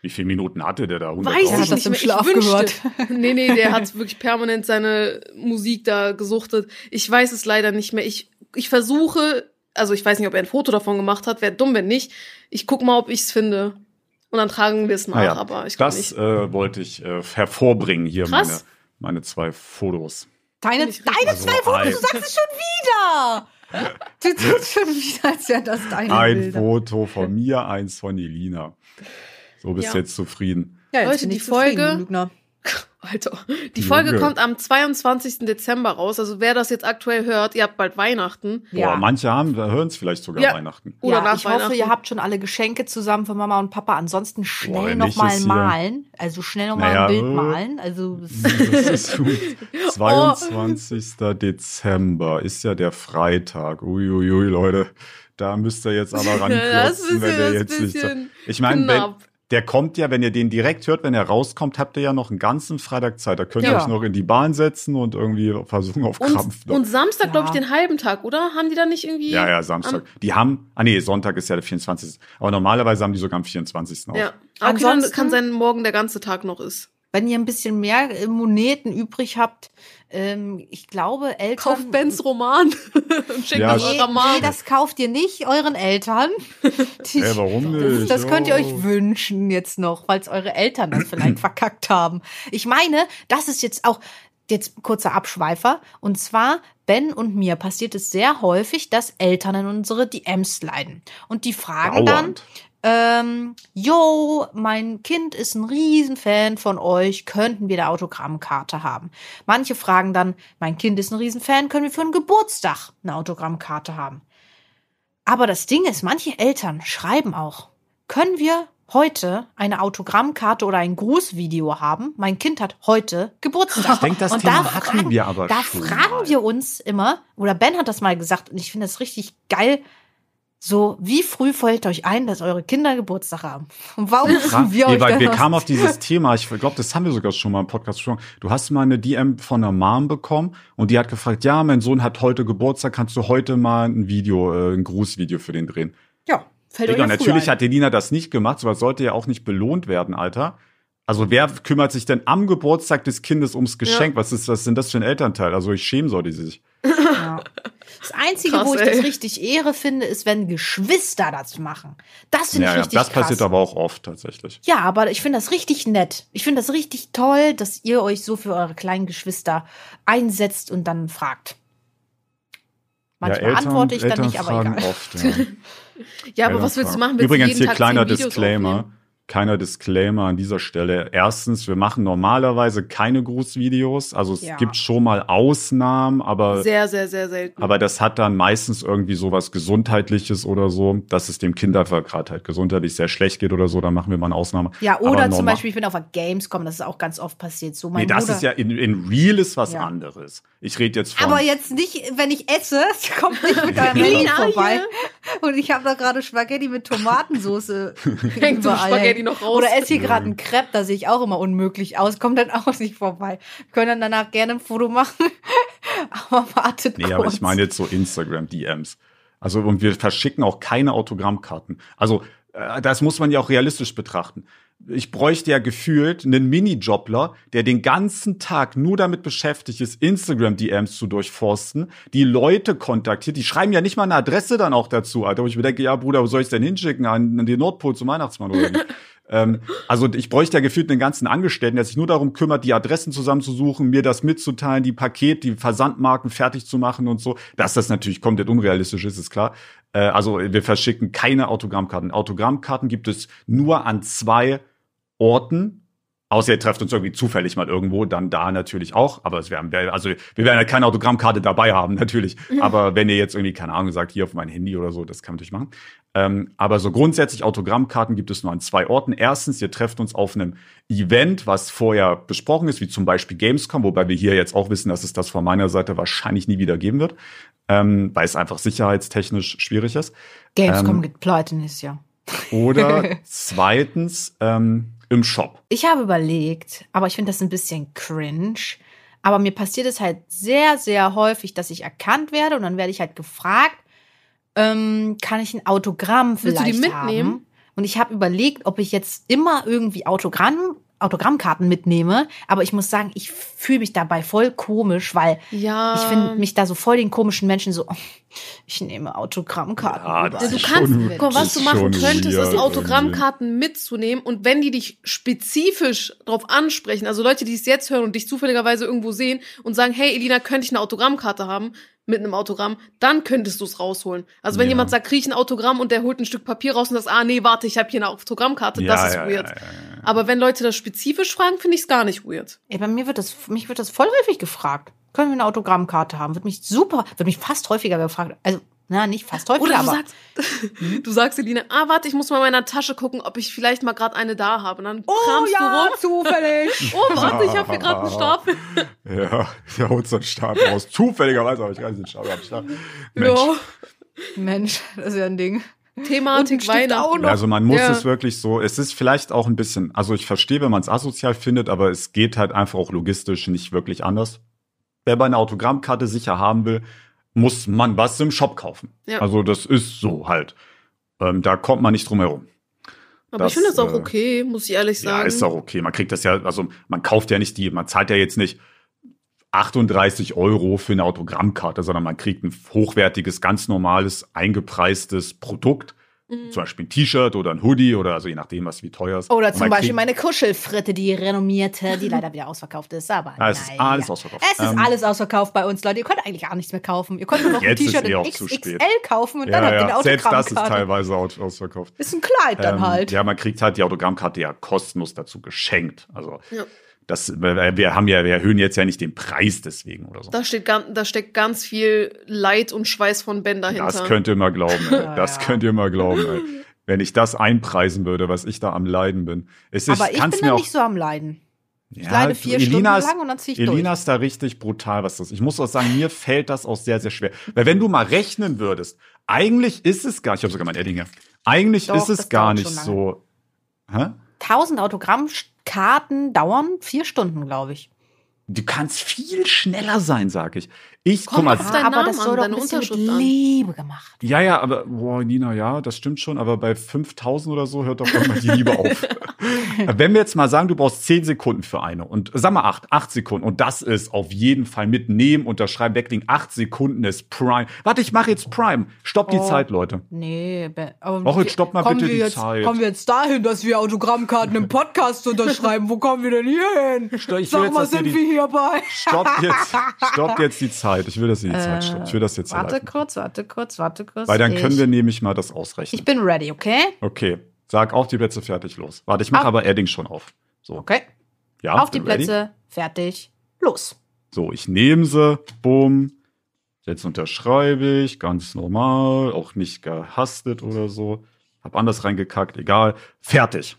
Wie viele Minuten hatte der da? Weiß Der ich hat das nicht im mehr. Schlaf ich wünschte. gehört. Nee, nee, der hat wirklich permanent seine Musik da gesuchtet. Ich weiß es leider nicht mehr. Ich, ich versuche, also ich weiß nicht, ob er ein Foto davon gemacht hat. Wäre dumm, wenn nicht. Ich guck mal, ob ich es finde. Und dann tragen wir es nach, Naja, aber ich glaube das nicht. äh, wollte ich äh, hervorbringen hier, meine, Krass. meine zwei Fotos. Deine, deine Also zwei Fotos, du sagst es schon wieder. Du tust schon wieder, als wären das deine Ein Bilder. Foto von mir, eins von Elina. So bist Ja. du jetzt zufrieden. Ja, Leute, bin die Folge-. Alter, die Junge. Folge kommt am 22. Dezember raus. Also wer das jetzt aktuell hört, ihr habt bald Weihnachten. Boah, manche haben, hören es vielleicht sogar Ja. Weihnachten. Oder ja, nach ich hoffe, Weihnachten. ihr habt schon alle Geschenke zusammen für Mama und Papa. Ansonsten schnell Boah, wenn noch nicht, mal ist hier- malen. Also schnell noch mal Naja, ein Bild malen. Also Das ist gut. 22. Dezember ist ja der Freitag. Uiuiui, Leute. Da müsst ihr jetzt aber Das ist ranklotzen, wenn ihr ein jetzt nicht. So. bisschen Ich meine. Der kommt ja, wenn ihr den direkt hört, wenn er rauskommt, habt ihr ja noch einen ganzen Freitag Zeit. Da könnt ihr Ja. euch noch in die Bahn setzen und irgendwie versuchen auf Krampf. Und, und Samstag, Ja. glaube ich, den halben Tag, oder? Haben die da nicht irgendwie. ja, ja, Samstag. Die haben, ah nee, Sonntag ist ja der 24. Aber normalerweise haben die sogar am 24. auch. Ja. Aber okay, dann kann sein, morgen der ganze Tag noch ist. Wenn ihr ein bisschen mehr äh, Moneten übrig habt, ähm, ich glaube, Eltern. Kauft Bens Roman und schickt Ja, das Nee, nee, das kauft ihr nicht euren Eltern. Die- Ey, warum Das, nicht? das könnt ihr euch wünschen jetzt noch, weil es eure Eltern das vielleicht verkackt haben. Ich meine, das ist jetzt auch jetzt kurzer Abschweifer. Und zwar, Ben und mir passiert es sehr häufig, dass Eltern in unsere DMs leiden. Und die fragen dann, Dauernd. Ähm, yo, mein Kind ist ein Riesenfan von euch, könnten wir da Autogrammkarte haben? Manche fragen dann, mein Kind ist ein Riesenfan, können wir für einen Geburtstag eine Autogrammkarte haben? Aber das Ding ist, manche Eltern schreiben auch, können wir heute eine Autogrammkarte oder ein Grußvideo haben? Mein Kind hat heute Geburtstag. Ich denke, das Und Thema da hatten fragen, wir aber Da fragen mal. wir uns immer, oder Ben hat das mal gesagt, und ich finde das richtig geil, so, wie früh fällt euch ein, dass eure Kinder Geburtstag haben? Und warum müssen wir euch weil wir kamen auf dieses Thema, ich glaube, das haben wir sogar schon mal im Podcast besprochen. Du hast mal eine DM von einer Mom bekommen und die hat gefragt, ja, mein Sohn hat heute Geburtstag, kannst du heute mal ein Video, äh, ein Grußvideo für den drehen? Ja, fällt Digga, euch ja natürlich ein. hat Elina das nicht gemacht, sowas sollte ja auch nicht belohnt werden, Alter. Also wer kümmert sich denn am Geburtstag des Kindes ums Geschenk? Was ist was sind das für ein Elternteil? Also ich schäme sollte die sich. Ja. Das Einzige, Krass, wo ich ey. das richtig Ehre finde, ist, wenn Geschwister das machen. Das finde Ja, ich ja, richtig das krass. passiert aber auch oft tatsächlich. Ja, aber ich finde das richtig nett. Ich finde das richtig toll, dass ihr euch so für eure kleinen Geschwister einsetzt und dann fragt. Manchmal ja, Eltern, antworte ich dann Eltern nicht, aber fragen egal. Oft, ja. Ja, aber Eltern was willst du machen? Willst Übrigens du jeden hier Tag kleiner Disclaimer. aufnehmen? Kleiner Disclaimer an dieser Stelle. Erstens, wir machen normalerweise keine Grußvideos. Also es Ja. gibt schon mal Ausnahmen, aber Sehr, sehr, sehr selten. Aber das hat dann meistens irgendwie sowas Gesundheitliches oder so, dass es dem Kind einfach gerade halt gesundheitlich sehr schlecht geht oder so, dann machen wir mal eine Ausnahme. Ja, Aber oder zum Beispiel, ich bin auf der Gamescom, das ist auch ganz oft passiert. So, mein Nee, das Bruder, ist ja in, in Real ist was Ja. anderes. Ich rede jetzt von. Aber jetzt nicht, wenn ich esse, kommt nicht mit deinem Handy vorbei. Und ich habe da gerade Spaghetti mit Tomatensauce Hängt so ein überall Hängen. noch raus. Oder esse hier gerade einen Crepe, da sehe ich auch immer unmöglich aus. Kommt dann auch nicht vorbei. Wir können dann danach gerne ein Foto machen. Aber wartet nee, kurz. aber ich meine jetzt so Instagram-DMs. Also, und wir verschicken auch keine Autogrammkarten. Also, das muss man ja auch realistisch betrachten. Ich bräuchte ja gefühlt einen Minijobler, der den ganzen Tag nur damit beschäftigt ist, Instagram-DMs zu durchforsten, die Leute kontaktiert. Die schreiben ja nicht mal eine Adresse dann auch dazu, Alter. Wo ich mir denke, ja, Bruder, wo soll ich denn hinschicken? An, den Nordpol zum Weihnachtsmann oder? ähm, also ich bräuchte ja gefühlt einen ganzen Angestellten, der sich nur darum kümmert, die Adressen zusammenzusuchen, mir das mitzuteilen, die Paket, die Versandmarken fertig zu machen und so. Dass das natürlich komplett unrealistisch ist, ist klar. Äh, also wir verschicken keine Autogrammkarten. Autogrammkarten gibt es nur an zwei Orten. Außer ihr trefft uns irgendwie zufällig mal irgendwo, dann da natürlich auch. Aber es wären, also wir werden ja keine Autogrammkarte dabei haben, natürlich. Aber wenn ihr jetzt irgendwie, keine Ahnung, sagt, hier auf mein Handy oder so, das kann man natürlich machen. Ähm, aber so grundsätzlich Autogrammkarten gibt es nur an zwei Orten. Erstens, ihr trefft uns auf einem Event, was vorher besprochen ist, wie zum Beispiel Gamescom, wobei wir hier jetzt auch wissen, dass es das von meiner Seite wahrscheinlich nie wieder geben wird, ähm, weil es einfach sicherheitstechnisch schwierig ist. Gamescom ähm, geht pleite nächstes Jahr. Oder zweitens ähm, im Shop. Ich habe überlegt, aber ich finde das ein bisschen cringe. Aber mir passiert es halt sehr, sehr häufig, dass ich erkannt werde und dann werde ich halt gefragt, ähm, kann ich ein Autogramm Willst du vielleicht die mitnehmen? haben? Und ich habe überlegt, ob ich jetzt immer irgendwie Autogramm, Autogrammkarten mitnehme. Aber ich muss sagen, ich fühle mich dabei voll komisch, weil Ja. ich finde mich da so voll den komischen Menschen so, oh, ich nehme Autogrammkarten. Ja, das Du kannst, mal, was du machen könntest, ist Autogrammkarten mitzunehmen und wenn die dich spezifisch darauf ansprechen, also Leute, die es jetzt hören und dich zufälligerweise irgendwo sehen und sagen, hey Elina, könnte ich eine Autogrammkarte haben mit einem Autogramm, dann könntest du es rausholen. Also wenn Ja. jemand sagt, krieg ich ein Autogramm und der holt ein Stück Papier raus und sagt, ah nee, warte, ich habe hier eine Autogrammkarte, Ja, das ist ja, weird. ja, ja, ja. Aber wenn Leute das spezifisch fragen, finde ich es gar nicht weird. Ey, bei mir wird das, mich wird das voll häufig gefragt. Können wir eine Autogrammkarte haben? Wird mich super, wird mich fast häufiger gefragt. Also, na, nicht fast häufiger, Oder du aber. sagst, du sagst Elina, ah warte, ich muss mal in meiner Tasche gucken, ob ich vielleicht mal gerade eine da habe. Und dann kramst du rum. zufällig. Oh, warte, ich habe hier gerade einen Stapel. Ja, der holt so einen Stab raus. Zufälligerweise habe ich gar nicht den Stab gehabt. Mensch. Ja. Mensch, das ist ja ein Ding. Thematik Weihnachten. auch noch. Also man muss Ja. es wirklich so, es ist vielleicht auch ein bisschen, also ich verstehe, wenn man es asozial findet, aber es geht halt einfach auch logistisch nicht wirklich anders. Wer bei einer Autogrammkarte sicher haben will, muss man was im Shop kaufen. Ja. Also das ist so halt. Ähm, da kommt man nicht drum herum. Aber das, ich finde das auch äh, okay, muss ich ehrlich sagen. Ja, ist auch okay. Man kriegt das ja, also man kauft ja nicht die, man zahlt ja jetzt nicht 38 Euro für eine Autogrammkarte, sondern man kriegt ein hochwertiges, ganz normales, eingepreistes Produkt. Mhm. Zum Beispiel ein T-Shirt oder ein Hoodie oder also je nachdem, was wie teuer ist. Oder zum Beispiel meine Kuschelfritte, die renommierte, die leider wieder ausverkauft ist. Aber Ah, es ist alles ausverkauft. Es ist Ähm, alles ausverkauft bei uns, Leute. Ihr könnt eigentlich gar nichts mehr kaufen. Ihr könnt nur noch ein T-Shirt eh XXL kaufen und dann Ja, habt ihr eine ja, selbst das ist Autogrammkarte. teilweise aus, ausverkauft. Ist ein Kleid dann Ähm, halt. Ja, man kriegt halt die Autogrammkarte ja kostenlos dazu geschenkt. Also Ja. Das, wir haben ja, wir erhöhen jetzt ja nicht den Preis deswegen oder so. Da, steht, da steckt ganz viel Leid und Schweiß von Ben dahinter. Das könnt ihr mal glauben. Ey. Ja, Das ja. könnt ihr mal glauben. Ey. Wenn ich das einpreisen würde, was ich da am Leiden bin. Es ist, Aber ich kann's bin mir da auch, nicht so am Leiden. ja, Ich leide vier Elina Stunden ist, lang und dann zieh ich Elina durch. ist da richtig brutal, was das ist. Ich muss auch sagen, mir fällt das auch sehr, sehr schwer. Weil wenn du mal rechnen würdest, eigentlich ist es gar, ich habe sogar mein Edding hier, eigentlich Doch, ist es gar nicht so. Hä? 1000 Autogrammkarten dauern vier Stunden, glaube ich. Du kannst viel schneller sein, sag ich. Ich, guck Kommt mal, auf deinen aber Namen das an, soll doch ein bisschen mit Unterschrift an. Liebe gemacht. Ja, ja, aber, boah, Nina, ja, das stimmt schon, aber bei 5000 oder so hört doch irgendwann die Liebe auf. Wenn wir jetzt mal sagen, du brauchst 10 Sekunden für eine und sag mal 8, 8 Sekunden und das ist auf jeden Fall mitnehmen, unterschreiben, weglegen. 8 Sekunden ist Prime. Warte, ich mache jetzt Prime. Stopp die Oh. Zeit, Leute. Nee, be- aber Och, jetzt stopp mal kommen bitte wir die jetzt, Zeit. Kommen wir jetzt dahin, dass wir Autogrammkarten im Podcast unterschreiben? Wo kommen wir denn hier hin? Stopp, Sag jetzt, mal, sind die- wir hier bei? Stopp jetzt, stopp jetzt die Zeit. Ich will, dass ihr die Zeit stoppt. Ich will das jetzt Äh, Warte erleiden. kurz, warte kurz, warte kurz. Weil dann können ich, wir nämlich mal das ausrechnen. Ich bin ready, okay? Okay, sag auf die Plätze fertig los. Warte, ich mache aber Edding schon auf. So, Okay. ja, Auf die ready? Plätze, fertig, los. So, ich nehme sie, bumm. Jetzt unterschreibe ich, ganz normal, auch nicht gehastet oder so. Hab anders reingekackt, egal. Fertig.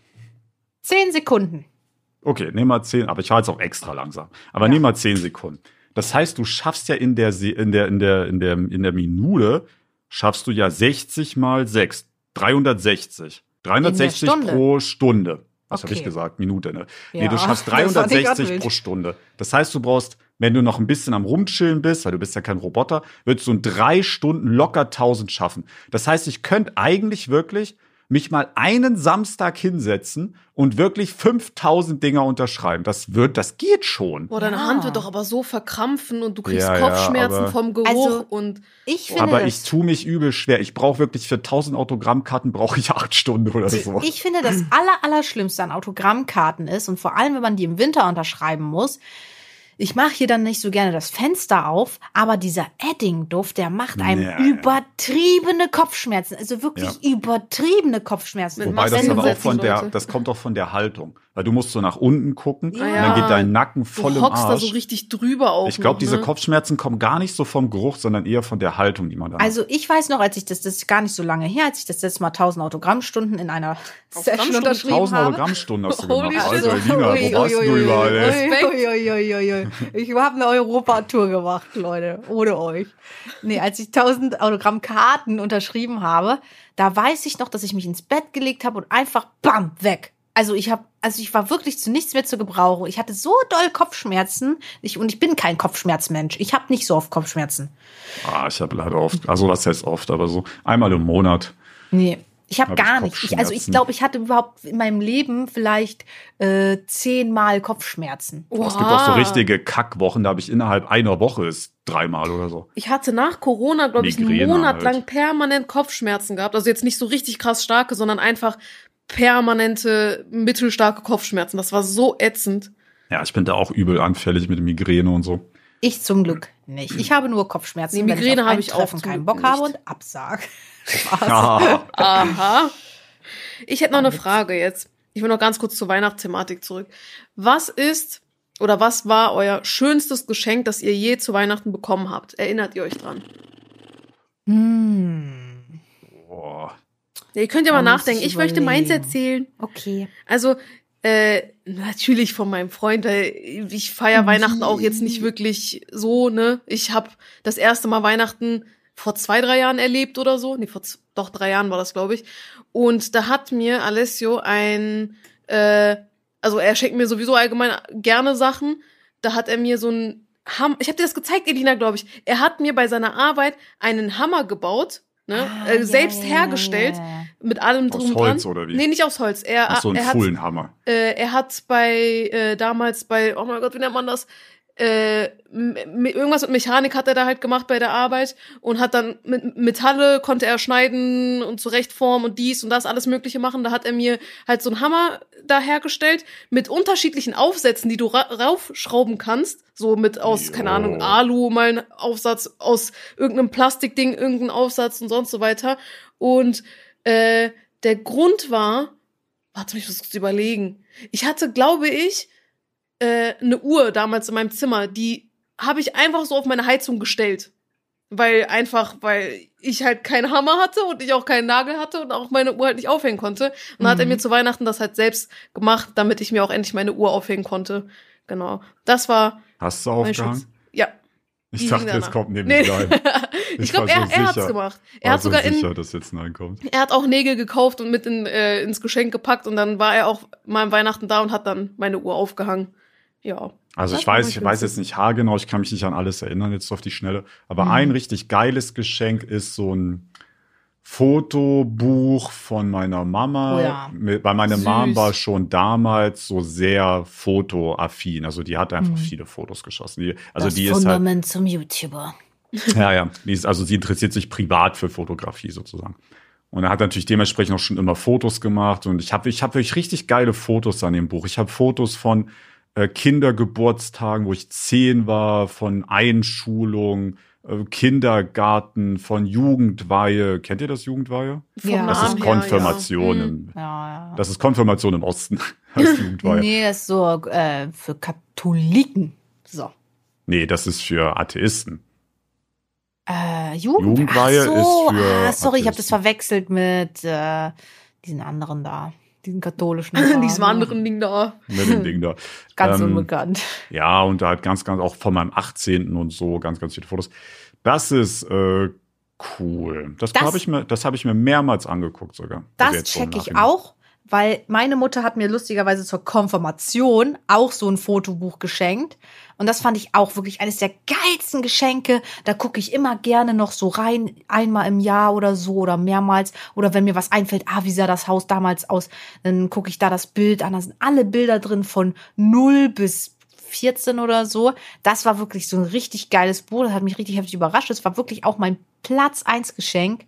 Zehn Sekunden. Okay, nehm mal zehn, aber ich war jetzt auch extra langsam. Aber Ja. nehm mal zehn Sekunden. Das heißt, du schaffst ja in der, in der, in der, in der, in der Minute, schaffst du ja 60 mal 6. 360. 360 Stunde? pro Stunde. Was habe ich Okay. gesagt? Minute, ne? nee, Ja, du schaffst das fand ich grad 360 wild. pro Stunde. Das heißt, du brauchst, wenn du noch ein bisschen am Rumchillen bist, weil du bist ja kein Roboter, würdest du in drei Stunden locker 1000 schaffen. Das heißt, ich könnte eigentlich wirklich mich mal einen Samstag hinsetzen und wirklich 5000 Dinger unterschreiben. Das wird, das geht schon. Boah, deine Ja. Hand wird doch aber so verkrampfen und du kriegst Ja, ja, Kopfschmerzen aber- vom Geruch Also- und Ich finde Aber ich tue mich übel schwer. Ich brauche wirklich für 1000 Autogrammkarten brauche ich acht Stunden oder so. Ich finde, das aller, Allerschlimmste an Autogrammkarten ist, und vor allem, wenn man die im Winter unterschreiben muss, ich mache hier dann nicht so gerne das Fenster auf, aber dieser Edding-Duft, der macht einem Ja, ja. übertriebene Kopfschmerzen. Also wirklich übertriebene Kopfschmerzen. Wobei das aber auch von der, das kommt auch von der Haltung. Weil du musst so nach unten gucken Ja. und dann geht dein Nacken voll du im hockst da Arsch. so richtig drüber auch. ich glaube, diese ne? Kopfschmerzen kommen gar nicht so vom Geruch, sondern eher von der Haltung, die man da Also ich weiß noch, als ich das, das ist gar nicht so lange her, als ich das letzte Mal 1000 Autogrammstunden in einer Session unterschrieben 1000 habe. Autogrammstunden hast du Holy gemacht. shit. Also, Elina, wo warst du überall, ey? Respekt. Ui, ui, ui, ui, ui. Ich habe eine Europatour gemacht, Leute, ohne euch. Nee, als ich 1000 Autogrammkarten unterschrieben habe, da weiß ich noch, dass ich mich ins Bett gelegt habe und einfach bam weg. Also ich habe, also ich war wirklich zu nichts mehr zu gebrauchen. Ich hatte so doll Kopfschmerzen. Ich, und ich bin kein Kopfschmerzmensch. Ich habe nicht so oft Kopfschmerzen. Ah, ich habe leider oft, also was heißt oft, aber so einmal im Monat. Nee. Ich habe Hab gar nicht. Ich, also ich glaube, ich hatte überhaupt in meinem Leben vielleicht äh, zehnmal Kopfschmerzen. Oh, Es gibt auch so richtige Kackwochen, da habe ich innerhalb einer Woche ist dreimal oder so. Ich hatte nach Corona, glaube ich, einen Monat halt. lang permanent Kopfschmerzen gehabt. Also jetzt nicht so richtig krass starke, sondern einfach permanente mittelstarke Kopfschmerzen. Das war so ätzend. Ja, ich bin da auch übel anfällig mit Migräne und so. Ich zum Glück nicht. Ich habe nur Kopfschmerzen, wenn Migräne ich auf habe ein ich auch Treffen keinen Bock habe nicht. und absag. Spaß. Aha. Ich hätte noch eine Frage jetzt. Ich will noch ganz kurz zur Weihnachtsthematik zurück. Was ist oder was war euer schönstes Geschenk, das ihr je zu Weihnachten bekommen habt? Erinnert ihr euch dran? Hm. Boah. Ja, ihr könnt ja mal nachdenken. ich möchte meins erzählen. Okay. Also, äh, natürlich von meinem Freund, weil ich feiere Weihnachten auch jetzt nicht wirklich so, ne? Ich habe das erste Mal Weihnachten vor zwei, drei Jahren erlebt oder so. Nee, vor doch drei Jahren war das, glaube ich. Und da hat mir Alessio ein, äh, also er schenkt mir sowieso allgemein gerne Sachen. Da hat er mir so ein Hammer, ich habe dir das gezeigt, Elina, glaube ich. Er hat mir bei seiner Arbeit einen Hammer gebaut, ne, Ah, äh, selbst ja, hergestellt, ja, ja. mit allem Aus drum und Holz dran. oder wie? Nee, nicht aus Holz. Er, Ach so, ein er hat Fuhlenhammer. äh, er hat bei äh, damals bei oh mein Gott, wie nennt man das? Äh, irgendwas mit Mechanik hat er da halt gemacht bei der Arbeit und hat dann mit Metalle konnte er schneiden und zurechtformen und dies und das alles Mögliche machen. Da hat er mir halt so einen Hammer da hergestellt mit unterschiedlichen Aufsätzen, die du ra raufschrauben kannst. So mit aus, Jo. keine Ahnung, Alu mal ein Aufsatz, aus irgendeinem Plastikding irgendein Aufsatz und sonst so weiter. Und äh, der Grund war, warte, ich muss kurz überlegen. Ich hatte, glaube ich, äh, eine Uhr damals in meinem Zimmer, die habe ich einfach so auf meine Heizung gestellt. Weil einfach, weil ich halt keinen Hammer hatte und ich auch keinen Nagel hatte und auch meine Uhr halt nicht aufhängen konnte. Und dann hat er Mhm. mir zu Weihnachten das halt selbst gemacht, damit ich mir auch endlich meine Uhr aufhängen konnte. Genau. Das war Hast du aufgehangen? Ja. Ich dachte, es kommt nämlich Nee. rein. ich war glaube, er, so er hat's gemacht. Er hat sogar so in, sicher, dass jetzt Nein kommt. er hat auch Nägel gekauft und mit in, äh, ins Geschenk gepackt und dann war er auch mal im Weihnachten da und hat dann meine Uhr aufgehangen. Ja. Also ich weiß, ich weiß jetzt nicht haargenau, ich kann mich nicht an alles erinnern jetzt auf die Schnelle. Aber Mhm. ein richtig geiles Geschenk ist so ein Fotobuch von meiner Mama. Oh ja. Mit- Weil meine Süß. Mom war schon damals so sehr fotoaffin. Also die hat einfach Mhm. viele Fotos geschossen. Die, also das die ist halt, Fundament zum YouTuber. ja, ja, die ist, also sie interessiert sich privat für Fotografie sozusagen. Und er hat natürlich dementsprechend auch schon immer Fotos gemacht. Und ich habe ich hab wirklich richtig geile Fotos an dem Buch. Ich habe Fotos von äh, Kindergeburtstagen, wo ich zehn war, von Einschulung, äh, Kindergarten, von Jugendweihe. Kennt ihr das Jugendweihe? Ja. Das ist Konfirmation. Ja. Mhm. Im, Ja, ja. das ist Konfirmation im Osten. Ist Jugendweihe. Nee, das ist so äh, für Katholiken. So. Nee, das ist für Atheisten. Äh, Jugend Jugendweihe so. ist für ah, sorry, ich habe das Atheisten. verwechselt mit äh, diesen anderen da, diesen katholischen. Diesem anderen Ding da. Mit dem Ding da. Ganz Ähm, unbekannt. Ja, und da halt ganz, ganz auch von meinem 18. und so ganz, ganz viele Fotos. Das ist äh, cool. Das, Das- habe ich mir, das habe ich mir mehrmals angeguckt sogar. Also Das jetzt so im check ich auch, weil meine Mutter hat mir lustigerweise zur Konfirmation auch so ein Fotobuch geschenkt. Und das fand ich auch wirklich eines der geilsten Geschenke. Da gucke ich immer gerne noch so rein, einmal im Jahr oder so oder mehrmals. Oder wenn mir was einfällt, ah, wie sah das Haus damals aus, dann gucke ich da das Bild an. Da sind alle Bilder drin von 0 bis 14 oder so. Das war wirklich so ein richtig geiles Buch. Das hat mich richtig heftig überrascht. Das war wirklich auch mein Platz 1 Geschenk.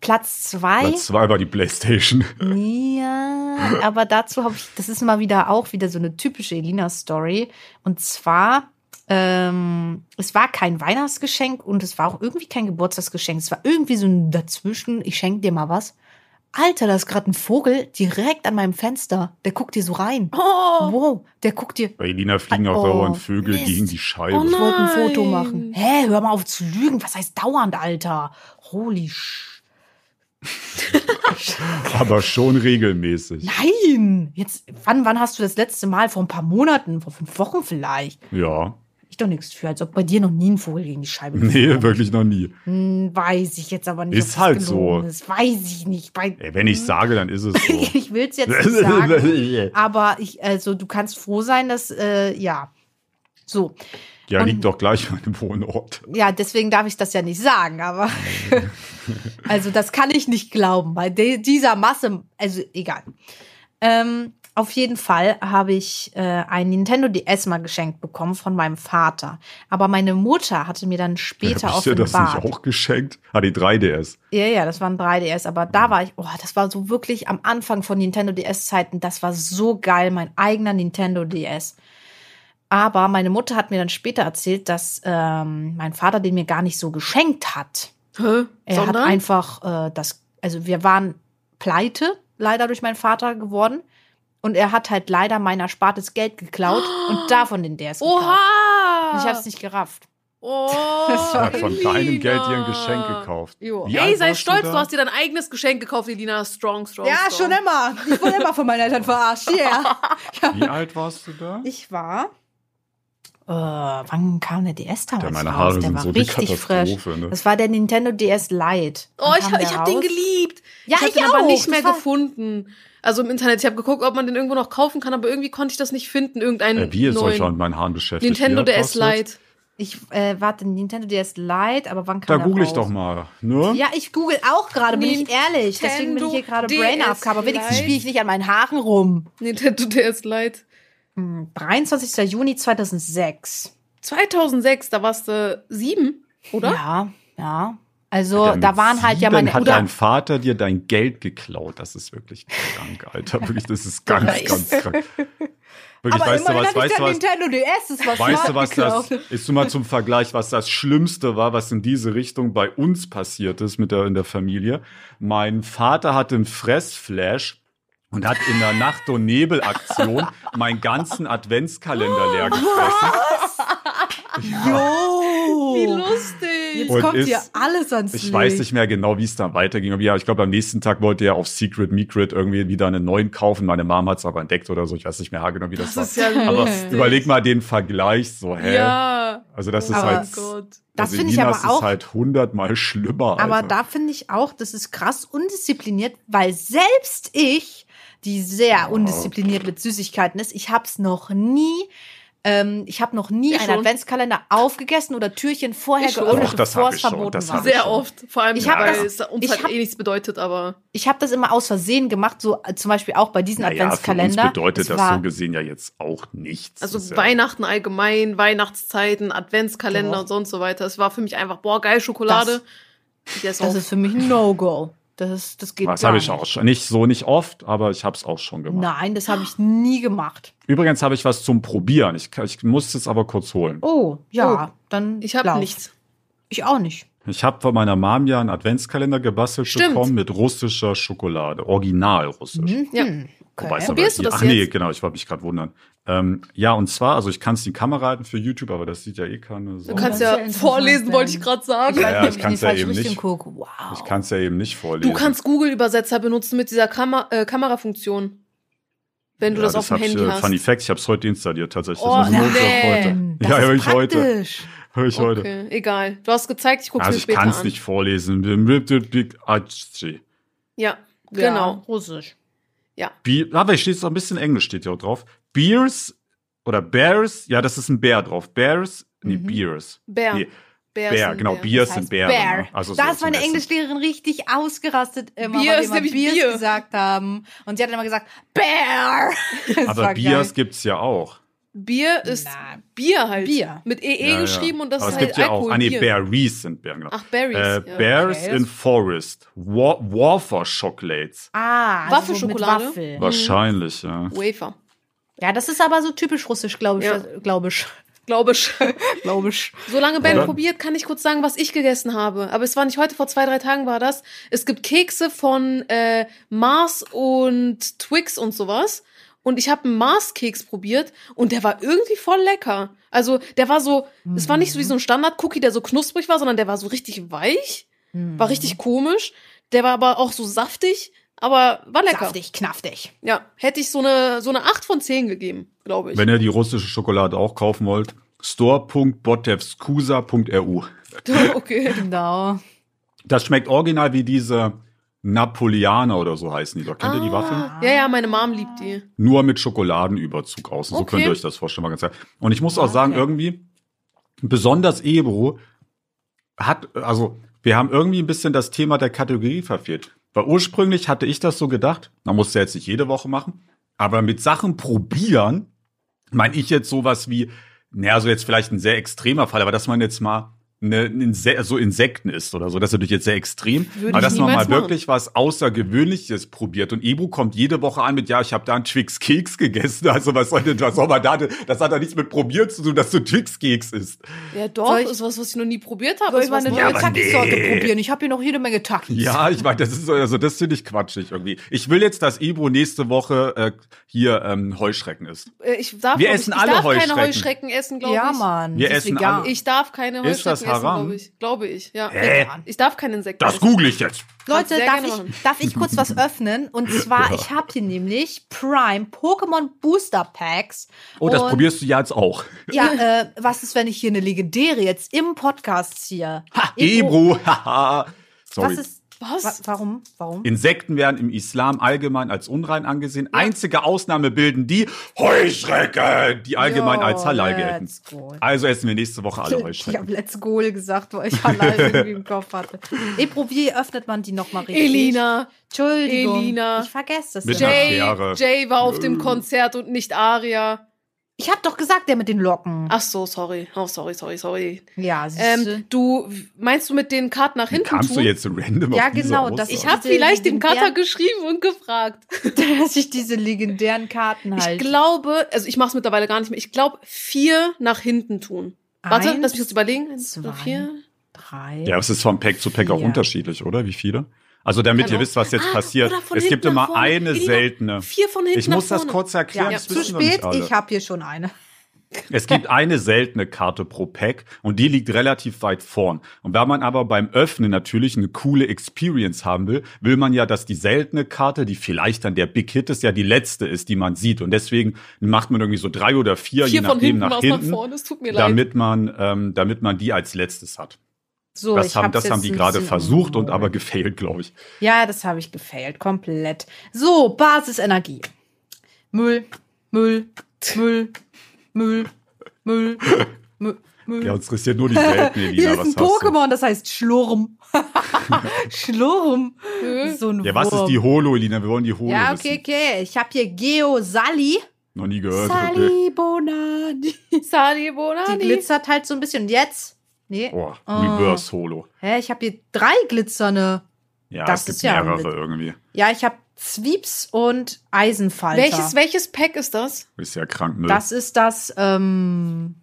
Platz 2. Platz zwei war die Playstation. Ja, aber dazu habe ich, das ist mal wieder auch wieder so eine typische Elina-Story. Und zwar, ähm, es war kein Weihnachtsgeschenk und es war auch irgendwie kein Geburtstagsgeschenk. Es war irgendwie so ein dazwischen, ich schenke dir mal was. Alter, da ist gerade ein Vogel direkt an meinem Fenster. Der guckt dir so rein. Oh, Wow, der guckt dir. Bei Elina fliegen auch Oh, dauernd Vögel Mist. gegen die Scheibe. Oh Ich wollte ein Foto machen. Hä, hör mal auf zu lügen. Was heißt dauernd, Alter? Holy sh. aber schon regelmäßig. Nein! Jetzt, wann, wann hast du das letzte Mal? Vor ein paar Monaten, vor fünf Wochen vielleicht. Ja. Doch nichts für, als ob bei dir noch nie ein Vogel gegen die Scheibe Nee, geflogen wirklich noch nie. Hm, weiß ich jetzt aber nicht. Ist das halt so. Ist. Weiß ich nicht. Bei, Ey, wenn ich sage, dann ist es so. ich will es jetzt nicht sagen. aber ich, also du kannst froh sein, dass, äh, ja. So. ja, Und- liegt doch gleich an dem Wohnort. Ja, deswegen darf ich das ja nicht sagen, aber also das kann ich nicht glauben. Bei dieser Masse, also egal. Ähm, auf jeden Fall habe ich äh, ein Nintendo DS mal geschenkt bekommen von meinem Vater. Aber meine Mutter hatte mir dann später Hab ich dir das nicht offenbart. auch geschenkt? Ah, die 3DS. Ja, ja, das waren 3DS, aber da war ich, oh, das war so wirklich am Anfang von Nintendo DS-Zeiten, das war so geil, mein eigener Nintendo DS. Aber meine Mutter hat mir dann später erzählt, dass ähm, mein Vater den mir gar nicht so geschenkt hat. Hä? Er Sondern? hat einfach äh, das, also wir waren pleite, leider durch meinen Vater geworden. Und er hat halt leider mein erspartes Geld geklaut und davon den DS gekauft. Oha! Und ich hab's nicht gerafft. Oh, Er hat von Elina. deinem Geld dir ein Geschenk gekauft. Jo. Ey, sei stolz, da? du, hast dir dein eigenes Geschenk gekauft, Elina. Strong, strong, Ja, strong. schon immer. Ich wurde immer von meinen Eltern verarscht. Yeah. Wie alt warst du da? Ich war äh, wann kam der DS damals Ja, meine raus? Haare der sind war so richtig frisch. Ne? Das war der Nintendo DS Lite. Oh, ich, ich habe den raus? geliebt. Ja, ich habe ich den aber auch. nicht mehr Das gefunden. Also im Internet. Ich habe geguckt, ob man den irgendwo noch kaufen kann, aber irgendwie konnte ich das nicht finden. Irgendeinen Äh, wie ist euch an meinen Haaren beschäftigt? Nintendo DS? Lite. Ich äh, warte, Nintendo DS Lite, aber wann kam Da google ich raus? doch mal. Ne? Ja, ich google auch gerade, bin ich ehrlich. Deswegen bin ich hier gerade Brain AFK, aber wenigstens spiele ich nicht an meinen Haaren rum. Nintendo DS Lite. 23. Juni 2006. 2006, da warst du sieben, oder? Ja, ja. Also Ja, da waren halt ja meine hat oder dein Vater dir dein Geld geklaut. Das ist wirklich krank, Alter. Wirklich, das ist ganz, ganz krank. Wirklich, aber weißt du was, weißt du was? Nintendo DS, das war Weißt du, was das geklaut. ist? Du mal zum Vergleich, was das Schlimmste war, was in diese Richtung bei uns passiert ist mit der in der Familie. Mein Vater hatte einen Fressflash und hat in der Nacht- und Nebelaktion meinen ganzen Adventskalender leer gefressen. Wie Jo! lustig. Jetzt Und kommt ist- hier alles ans Ich Licht. weiß nicht mehr genau, wie es dann weiterging. Aber ja, ich glaube, am nächsten Tag wollte er auf Secret Micret irgendwie wieder einen neuen kaufen. Meine Mom hat es aber entdeckt oder so. Ich weiß nicht mehr genau, wie das, Das ist war. ja aber lustig. überleg mal den Vergleich so, hä? Ja. Also das ist Aber- halt, Oh Gott. Das also finde ich aber auch- ist halt hundertmal schlimmer. Aber Alter. da finde ich auch, das ist krass undiszipliniert, weil selbst ich, die sehr undiszipliniert mit Süßigkeiten ist, ich habe es noch nie, ähm, ich habe noch nie Ich einen schon. Adventskalender aufgegessen oder Türchen vorher Ich schon. geöffnet, das bevor es schon, verboten das war. Sehr schon. oft. Vor allem, Ich hab weil das- es uns ich halt hab- eh nichts bedeutet, aber Ich habe das immer aus Versehen gemacht, so äh, zum Beispiel auch bei diesem naja, für uns Adventskalender. bedeutet das so gesehen ja jetzt auch nichts. also Das ja, Weihnachten allgemein, Weihnachtszeiten, Adventskalender Doch. und sonst so weiter. Es war für mich einfach, boah, geil, Schokolade. Das auf. ist für mich ein No-Go. Das, ist, das geht Das gar habe ich auch schon. Nicht so, nicht oft, aber ich habe es auch schon gemacht. Nein, das habe ich nie gemacht. Übrigens habe ich was zum Probieren. Ich, kann- ich muss es aber kurz holen. Oh, ja, dann Ich habe nichts. Ich auch nicht. Ich habe von meiner Mom ja einen Adventskalender gebastelt Stimmt. bekommen mit russischer Schokolade. Original russisch. Ja. Mhm. Wobei es Okay. aber Probierst du das Ach nee, jetzt? genau, ich wollte mich gerade wundern. Ähm, ja, und zwar, also ich kann es die Kamera halten für YouTube, aber das sieht ja eh keine Sau. Du kannst ja ja vorlesen, wollte ich gerade sagen. Ich Ja, ich in die kann's ja eben nicht. Wow. Ich kann es ja eben nicht vorlesen. Du kannst Google-Übersetzer benutzen mit dieser Kamer äh, Kamerafunktion. Wenn du ja, das auf dem ich, Handy äh, hast. Funny Fact, ich habe es heute installiert tatsächlich. Oh, also nee. für heute. Das Ja, ist höre ich heute. Höre ich heute. Okay, egal. Du hast gezeigt, ich gucke Also mir ich später kann es an. nicht vorlesen. Ja, Ja, genau. Russisch. Be aber es steht so ein bisschen Englisch steht hier auch drauf. Beers oder Bears, ja, das ist ein Bär drauf. Bears, nee, Mhm. Beers. Bär. Nee, Bär, Bär, genau, Bär. Biers Das sind Bären. Bear. ne? Also da so ist meine Essen. Englischlehrerin richtig ausgerastet, immer, Bier weil wir immer nämlich Biers Bier. gesagt haben. Und sie hat immer gesagt, Bear. Das Aber war Biers geil. gibt's ja auch. Bier ist Na, Bier halt. Bier. Mit EE Ja, geschrieben ja. und das Aber ist es halt gibt ja Alkohol. auch, ah nee, Bier. Berries sind Bären, genau. Ach, Berries. Äh, ja. Bears okay. in Forest. Wa Wafer Chocolates. Ah, also Waffelschokolade? So mit Waffel. Wahrscheinlich, ja. Wafer. Ja, das ist aber so typisch russisch, glaube ich. Ja. Glaube ich. Glaube ich. Glaube ich. Solange Ben Oder? probiert, kann ich kurz sagen, was ich gegessen habe. Aber es war nicht heute, vor zwei, drei Tagen war das. Es gibt Kekse von äh, Mars und Twix und sowas. Und ich habe einen Mars-Keks probiert und der war irgendwie voll lecker. Also der war so, es war nicht so wie so ein Standard-Cookie, der so knusprig war, sondern der war so richtig weich. Mhm. War richtig komisch. Der war aber auch so saftig, aber war lecker. Saftig, knaftig. Ja, hätte ich so eine, so eine 8 von 10 gegeben, glaube ich. Wenn ihr die russische Schokolade auch kaufen wollt, store.botevskusa.ru. okay. Genau. Das schmeckt original wie diese Napoleaner oder so heißen die doch. Kennt ihr die Waffeln? Ah, Ja, ja, meine Mom liebt die. Nur mit Schokoladenüberzug außen. So Okay. könnt ihr euch das vorstellen. Mal ganz ehrlich. Und ich muss auch sagen, Okay. irgendwie, besonders Ebro hat, also, wir haben irgendwie ein bisschen das Thema der Kategorie verfehlt. Weil ursprünglich hatte ich das so gedacht, man muss ja jetzt nicht jede Woche machen, aber mit Sachen probieren, meine ich jetzt sowas wie, naja, so jetzt vielleicht ein sehr extremer Fall, aber dass man jetzt mal eine, Inse so Insekten isst oder so, das ist natürlich jetzt sehr extrem, Würde aber dass man mal machen. wirklich was Außergewöhnliches probiert und Ebro kommt jede Woche an mit, ja, ich habe da einen Twix Keks gegessen, also was soll denn, was soll man da, das hat doch nichts mit probiert zu tun, dass du Twix Keks isst. Ja, doch, ich- ist was, was ich noch nie probiert habe. Soll ist ich mal eine neue Takis-Sorte nee. probieren? Ich habe hier noch jede Menge Takis. Ja, ich meine, das ist so- also das finde ich quatschig irgendwie. Ich will jetzt, dass Ebro nächste Woche äh, hier ähm, Heuschrecken isst. Äh, Ich darf, Wir essen ich, ich alle darf keine Heuschrecken. Heuschrecken essen, glaube Ja, ich. Mann. Wir ist essen alle. Ich darf keine Ist Heuschrecken essen, haram? glaube ich. Glaube ich, ja. Hä? Ich darf keinen Insekten Das essen. google ich jetzt. Leute, sehr darf gerne ich, darf ich kurz was öffnen? Und zwar, ich habe hier nämlich Prime Pokémon Booster Packs. Oh, das Und- probierst du ja jetzt auch. Ja, äh, was ist, wenn ich hier eine legendäre jetzt im Podcast ziehe? Ha, Ebro, Ebro, haha. Sorry. Was ist. Was? Wa warum? Warum? Insekten werden im Islam allgemein als unrein angesehen. Einzige Ausnahme bilden die Heuschrecken, die allgemein Jo, als halal gelten. go. Also essen wir nächste Woche alle Ich Heuschrecken. habe Let's Go gesagt, weil ich Halal irgendwie im Kopf hatte. Ebro, wie öffnet man die nochmal richtig? Elina, Entschuldigung. Elina. Ich vergesse das. Mit Jay. Jay war auf dem Konzert und nicht Aria. Ich habe doch gesagt, der mit den Locken. Ach so, sorry. Oh, sorry, sorry, sorry. Ja, siehste. Ähm, du, meinst du mit den Karten nach Wie hinten kamst tun? du jetzt so random Ja, auf diese genau, das-? Ich habe vielleicht dem Cutter legendären- geschrieben und gefragt. dass ich diese legendären Karten Ich halt. glaube, also ich mache es mittlerweile gar nicht mehr. Ich glaube, vier nach hinten tun. Warte, Eins, lass mich kurz überlegen. Eins, zwei, vier. drei. Ja, es ist von Pack zu Pack auch Vier. unterschiedlich, oder? Wie viele? Also damit Kann ihr wisst, was jetzt Ah, passiert. Es gibt hinten immer vorne. eine seltene. Vier von hinten Ich muss nach das kurz erklären, ja, das zu spät. Ich habe hier schon eine. Es gibt eine seltene Karte pro Pack und die liegt relativ weit vorn. Und wenn man aber beim Öffnen natürlich eine coole Experience haben will, will man ja, dass die seltene Karte, die vielleicht dann der Big Hit ist, ja die letzte ist, die man sieht. Und deswegen macht man irgendwie so drei oder vier, je Vier von nachdem hinten nach aus nach hinten, vorne. Es tut mir leid. damit man, ähm, damit man die als letztes hat. So, das ich haben, das haben die gerade versucht und umgeholt. aber gefailt, glaube ich. Ja, das habe ich gefailt, komplett. So, Basisenergie. Müll, Müll, Müll, Müll, Müll, Müll, Müll. Ja, uns interessiert nur die Welten, Hier Elina. ist Was ein hast du? Pokémon, das heißt Schlurm. Schlurm. Nö. So ein Ja, was ist die Holo, Elina? Wir wollen die Holo Ja, wissen. okay, okay. Ich habe hier Geo Sally. Noch nie gehört. Okay. Sally Bonani. Sali Die Bonani. glitzert halt so ein bisschen. Und jetzt? Nee. Boah, Oh. Reverse Holo. Hä, ich habe hier drei glitzernde. Ja, Das es gibt ist ja mehrere mit- irgendwie. Ja, ich habe Zwiebs und Eisenfalter. Welches, welches Pack ist das? Ist ja krank, Müll. Das ist das ähm,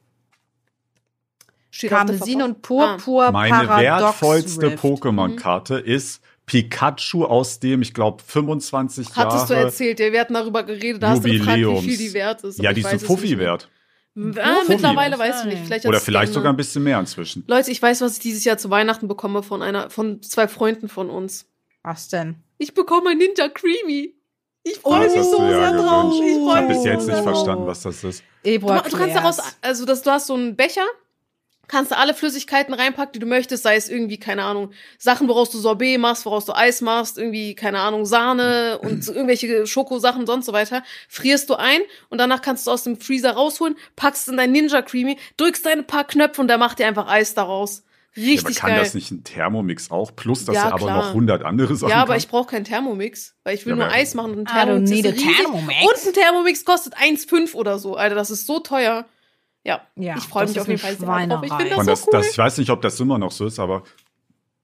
Karmesin und Purpur Meine Paradox wertvollste. Pokémon-Karte ist Pikachu aus dem, ich glaube, 25 Ah. Hattest du Jahre. erzählt, wir hatten darüber geredet, da hast du gefragt, wie viel die wert ist. Ja, die ist so Fuffi wert. Ah, Fuffi. mittlerweile weiß ich nicht. Vielleicht Oder vielleicht sogar ein bisschen mehr inzwischen. Leute, ich weiß, was ich dieses Jahr zu Weihnachten bekomme von einer, von zwei Freunden von uns. Was denn? Ich bekomme ein Ninja Creamy. Ich freue mich so sehr drauf. Ich Ich habe bis jetzt nicht drauf. verstanden, was das ist. Ebro Du, du kannst daraus, also das, du hast so einen Becher, kannst du alle Flüssigkeiten reinpacken, die du möchtest, sei es irgendwie, keine Ahnung, Sachen, woraus du Sorbet machst, woraus du Eis machst, irgendwie, keine Ahnung, Sahne und so irgendwelche Schokosachen und sonst so weiter, frierst du ein und danach kannst du aus dem Freezer rausholen, packst in dein Ninja Creamy, drückst ein paar Knöpfe und der macht dir einfach Eis daraus. Ja, aber Richtig kann geil. das nicht ein Thermomix auch? Plus, dass Ja, er aber klar. noch 100 andere Sachen ja, aber kann? ich brauche keinen Thermomix, weil ich will Ja, nur Eis machen und ein Thermomix. Thermomix. Und ein Thermomix kostet 1,5 oder so, Alter, das ist so teuer. Ja, Ja, ich freue das mich auf jeden Fall sehr drauf. Ich finde das Und so das, cool. das, ich weiß nicht, ob das immer noch so ist, aber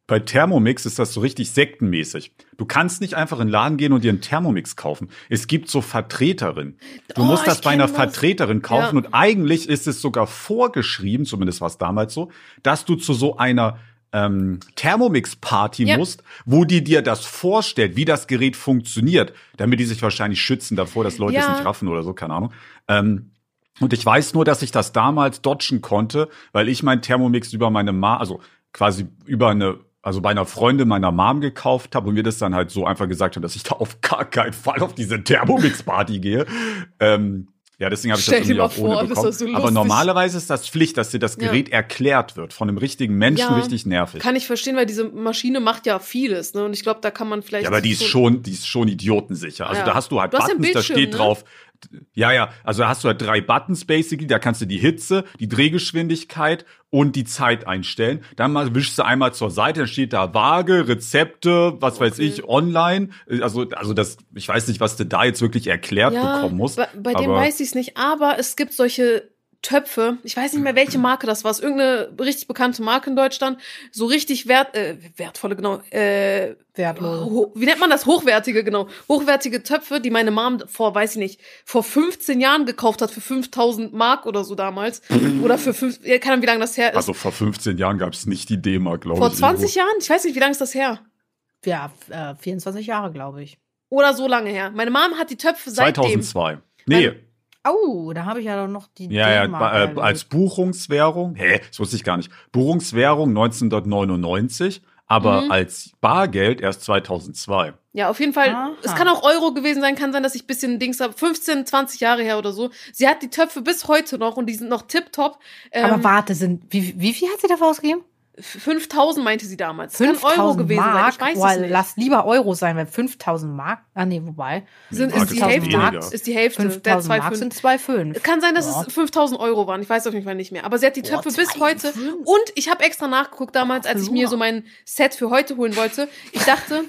bei Thermomix ist das so richtig sektenmäßig. Du kannst nicht einfach in den Laden gehen und dir einen Thermomix kaufen. Es gibt so Vertreterinnen. Du Oh, musst das bei einer das. Vertreterin kaufen Ja. und eigentlich ist es sogar vorgeschrieben, zumindest war es damals so, dass du zu so einer ähm, Thermomix-Party Ja. musst, wo die dir das vorstellt, wie das Gerät funktioniert, damit die sich wahrscheinlich schützen davor, dass Leute es Ja. nicht raffen oder so, keine Ahnung. Ähm, und ich weiß nur, dass ich das damals dodgen konnte, weil ich mein Thermomix über meine Ma, also quasi über eine, also bei einer Freundin meiner Mom gekauft habe und mir das dann halt so einfach gesagt haben, dass ich da auf gar keinen Fall auf diese Thermomix-Party gehe. Ähm, ja, deswegen habe ich Stell das irgendwie auch ohne vor, das bekommen. ist so Aber normalerweise ist das Pflicht, dass dir das Ja. Gerät erklärt wird von einem richtigen Menschen, Ja. richtig nervig. Kann ich verstehen, weil diese Maschine macht ja vieles, ne? Und ich glaube, da kann man vielleicht. Ja, aber die ist schon, die ist schon idiotensicher. Also Ja. da hast du halt Du ja Buttons, da steht ne? drauf. Ja, ja, also da hast du halt drei Buttons basically, da kannst du die Hitze, die Drehgeschwindigkeit und die Zeit einstellen. Dann mal wischst du einmal zur Seite, dann steht da Waage, Rezepte, was weiß Okay. ich, online. Also, also das, ich weiß nicht, was du da jetzt wirklich erklärt ja, bekommen musst. Bei, bei dem weiß ich es nicht, aber es gibt solche Töpfe, ich weiß nicht mehr, welche Marke das war, es ist irgendeine richtig bekannte Marke in Deutschland, so richtig wert, äh, wertvolle, genau, äh, Wertlos. ho- wie nennt man das? Hochwertige, genau. Hochwertige Töpfe, die meine Mom vor, weiß ich nicht, vor 15 Jahren gekauft hat, für 5000 Mark oder so damals. oder für fünf, ja, keine Ahnung, wie lange das her ist. Also vor 15 Jahren gab es nicht die D-Mark, glaube ich. vor 20 Jahren? Ich weiß nicht, wie lange ist das her? Ja, äh, 24 Jahre, glaube ich. Oder so lange her. Meine Mom hat die Töpfe seitdem. 2002. Nee, Oh, da habe ich ja doch noch die Ja, ja, äh, als Buchungswährung, hä, das wusste ich gar nicht. Buchungswährung 1999, aber Mhm. als Bargeld erst 2002. Ja, auf jeden Fall. Aha. Es kann auch Euro gewesen sein, kann sein, dass ich ein bisschen Dings habe. 15, 20 Jahre her oder so. Sie hat die Töpfe bis heute noch und die sind noch tipptopp. Ähm, Aber warte, sind wie, wie viel hat sie dafür ausgegeben? 5000 meinte sie damals. Es kann 5000 Euro gewesen Mark? sein. Ich weiß Boah. Lass lieber Euro sein, weil 5000 Mark. Ah, nee, wobei. Sind, Mark ist, die Hälfte, weniger. ist die Hälfte der 5000 Mark 2,5. sind 2,5. Kann sein, dass Ja. es 5000 Euro waren. Ich weiß auf jeden Fall nicht mehr. Aber sie hat die Boah, Töpfe bis 2,5. heute. Und ich habe extra nachgeguckt damals, als ich mir so mein Set für heute holen wollte. Ich dachte,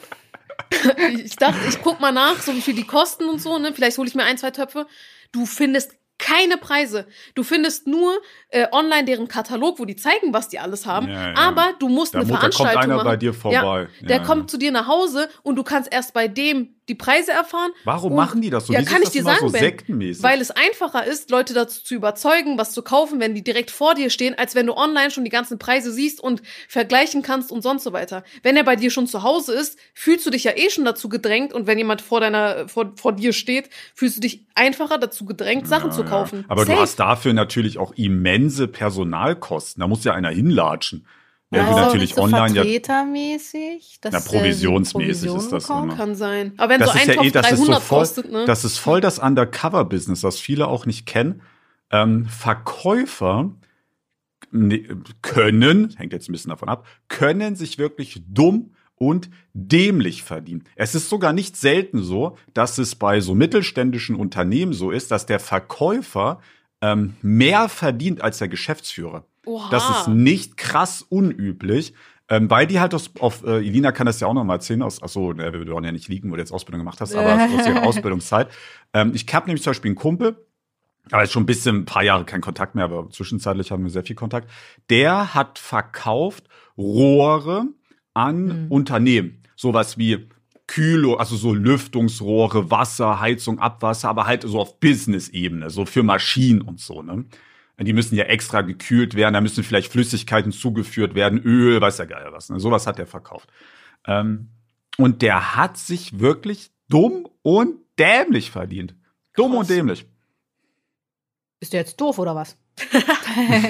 ich dachte, ich guck mal nach, so wie viel die kosten und so. Ne? Vielleicht hole ich mir ein, zwei Töpfe. Du findest keine Preise. Du findest nur äh, online deren Katalog, wo die zeigen, was die alles haben. Ja, ja. Aber du musst Da, eine mu- da kommt Veranstaltung einer machen. bei dir vorbei. Ja, der kommt zu dir nach Hause und du kannst erst bei dem die Preise erfahren. Warum Und- machen die das so? Ja, Wieso kann ist ich dir sagen, so sektenmäßig? Weil es einfacher ist, Leute dazu zu überzeugen, was zu kaufen, wenn die direkt vor dir stehen, als wenn du online schon die ganzen Preise siehst und vergleichen kannst und sonst so weiter. Wenn er bei dir schon zu Hause ist, fühlst du dich ja eh schon dazu gedrängt und wenn jemand vor deiner, vor, vor dir steht, fühlst du dich einfacher dazu gedrängt, Sachen Ja, zu ja. kaufen. Aber Safe. du hast dafür natürlich auch immense Personalkosten. Da muss ja einer hinlatschen. Du Also natürlich so online ja. vertretermäßig, dass Na, provisionsmäßig Provision ist das bekommen? immer. Kann sein. Aber wenn Das so ist ein ja Topf eh, das ist so 300 voll, kostet, ne? das ist voll das Undercover-Business, das viele auch nicht kennen. Ähm, Verkäufer ne, können, hängt jetzt ein bisschen davon ab, können sich wirklich dumm und dämlich verdienen. Es ist sogar nicht selten so, dass es bei so mittelständischen Unternehmen so ist, dass der Verkäufer ähm, mehr verdient als der Geschäftsführer. Oha. Das ist nicht krass unüblich. Ähm, weil die halt aus, auf, äh, Elina kann das ja auch noch mal erzählen, aus, achso, äh, wir wollen ja nicht liegen, wo du jetzt Ausbildung gemacht hast, aber aus ihrer Ausbildungszeit. Ähm, ich habe nämlich zum Beispiel einen Kumpel, aber jetzt schon ein bisschen, ein paar Jahre kein Kontakt mehr, aber zwischenzeitlich haben wir sehr viel Kontakt. Der hat verkauft Rohre an Mhm. Unternehmen. Sowas wie Kühl, also so Lüftungsrohre, Wasser, Heizung, Abwasser, aber halt so auf Business-Ebene, so für Maschinen und so, ne? Die müssen ja extra gekühlt werden, da müssen vielleicht Flüssigkeiten zugeführt werden, Öl, weiß ja geil was. Ne? Sowas hat er verkauft. Ähm, und der hat sich wirklich dumm und dämlich verdient. Dumm und Krass. dämlich. Ist der jetzt doof oder was?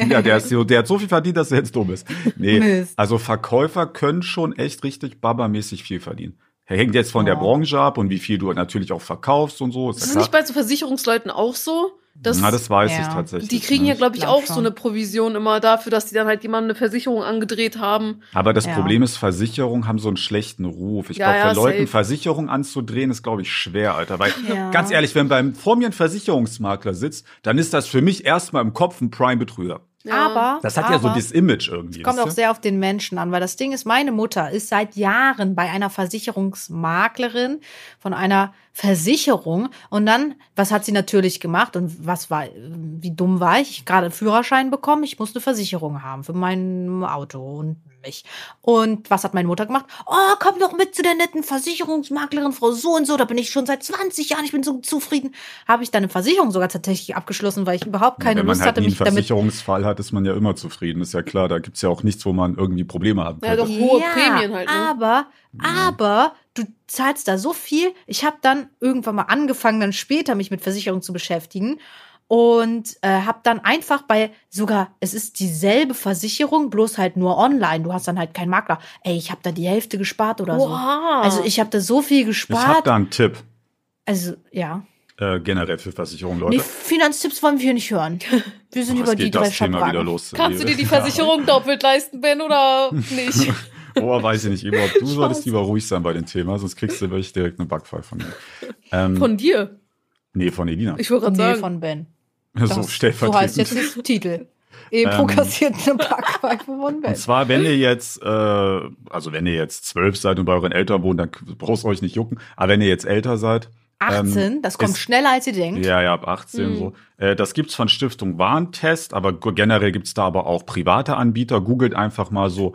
Ja, der, ist so, der hat so viel verdient, dass er jetzt dumm ist. Nee, Mist. also Verkäufer können schon echt richtig babamäßig viel verdienen. Hängt jetzt von der Ja. Branche ab und wie viel du natürlich auch verkaufst und so. Ist ist klar. nicht bei so Versicherungsleuten auch so? Dass Na, das weiß ich Ja. tatsächlich. die kriegen ja, nicht. glaube ich, glaub auch so eine Provision immer dafür, dass die dann halt jemandem eine Versicherung angedreht haben. Aber das Ja. Problem ist, Versicherungen haben so einen schlechten Ruf. Ich Ja, glaube, für ja, Leuten safe. Versicherungen anzudrehen, ist, glaube ich, schwer, Alter. Weil, Ja. ganz ehrlich, wenn beim vor mir ein Versicherungsmakler sitzt, dann ist das für mich erstmal im Kopf ein Prime-Betrüger. Ja. Aber Das hat ja so aber, dieses Image irgendwie. Kommt wisst auch sehr auf den Menschen an, weil das Ding ist, meine Mutter ist seit Jahren bei einer Versicherungsmaklerin von einer Versicherung und dann, was hat sie natürlich gemacht und was war, wie dumm war ich? Ich gerade einen Führerschein bekommen, ich musste eine Versicherung haben für mein Auto und mich. Und was hat meine Mutter gemacht? Oh, komm doch mit zu der netten Versicherungsmaklerin, Frau so und so, da bin ich schon seit 20 Jahren, ich bin so zufrieden. Habe ich dann eine Versicherung sogar tatsächlich abgeschlossen, weil ich überhaupt keine Wenn man Lust halt hatte, nie einen mich damit Versicherungsfall hat, ist man ja immer zufrieden. Ist ja klar, da gibt's ja auch nichts, wo man irgendwie Probleme haben Ja, könnte. doch. hohe Prämien halt, ne? Aber, aber du zahlst da so viel. Ich habe dann irgendwann mal angefangen, dann später mich mit Versicherung zu beschäftigen und äh, habe dann einfach bei sogar, es ist dieselbe Versicherung, bloß halt nur online. Du hast dann halt keinen Makler. Ey, ich habe da die Hälfte gespart oder so. Oha. Also ich habe da so viel ich habe gespart. da einen Tipp also ja. äh, generell für Versicherungen, Nee, Leute. Finanztipps wollen wir hier nicht hören. Wir sind Oh, über die geht drei das Thema wieder los. Kannst du dir die Versicherung doppelt leisten, Ben, oder nicht? Oh, weiß ich nicht. Überhaupt, du solltest lieber ruhig sein bei dem Thema, sonst kriegst du wirklich direkt eine Backpfeife von mir. Ähm, Von dir. nee, von Elina. Ich wollte gerade Nee, sagen. von Ben. so Das- So heißt stellvertretend. jetzt das Titel. Ebro Ähm, kassiert eine Backpfeife von Ben. Und zwar, wenn ihr jetzt, äh, also wenn ihr jetzt zwölf seid und bei euren Eltern wohnt, dann brauchst ihr euch nicht jucken. Aber wenn ihr jetzt älter seid, 18, das kommt ist- schneller als ihr denkt. ja, ja, ab 18 Mhm. so. Äh, das gibt's von Stiftung Warntest, aber generell gibt's da aber auch private Anbieter. Googelt einfach mal so,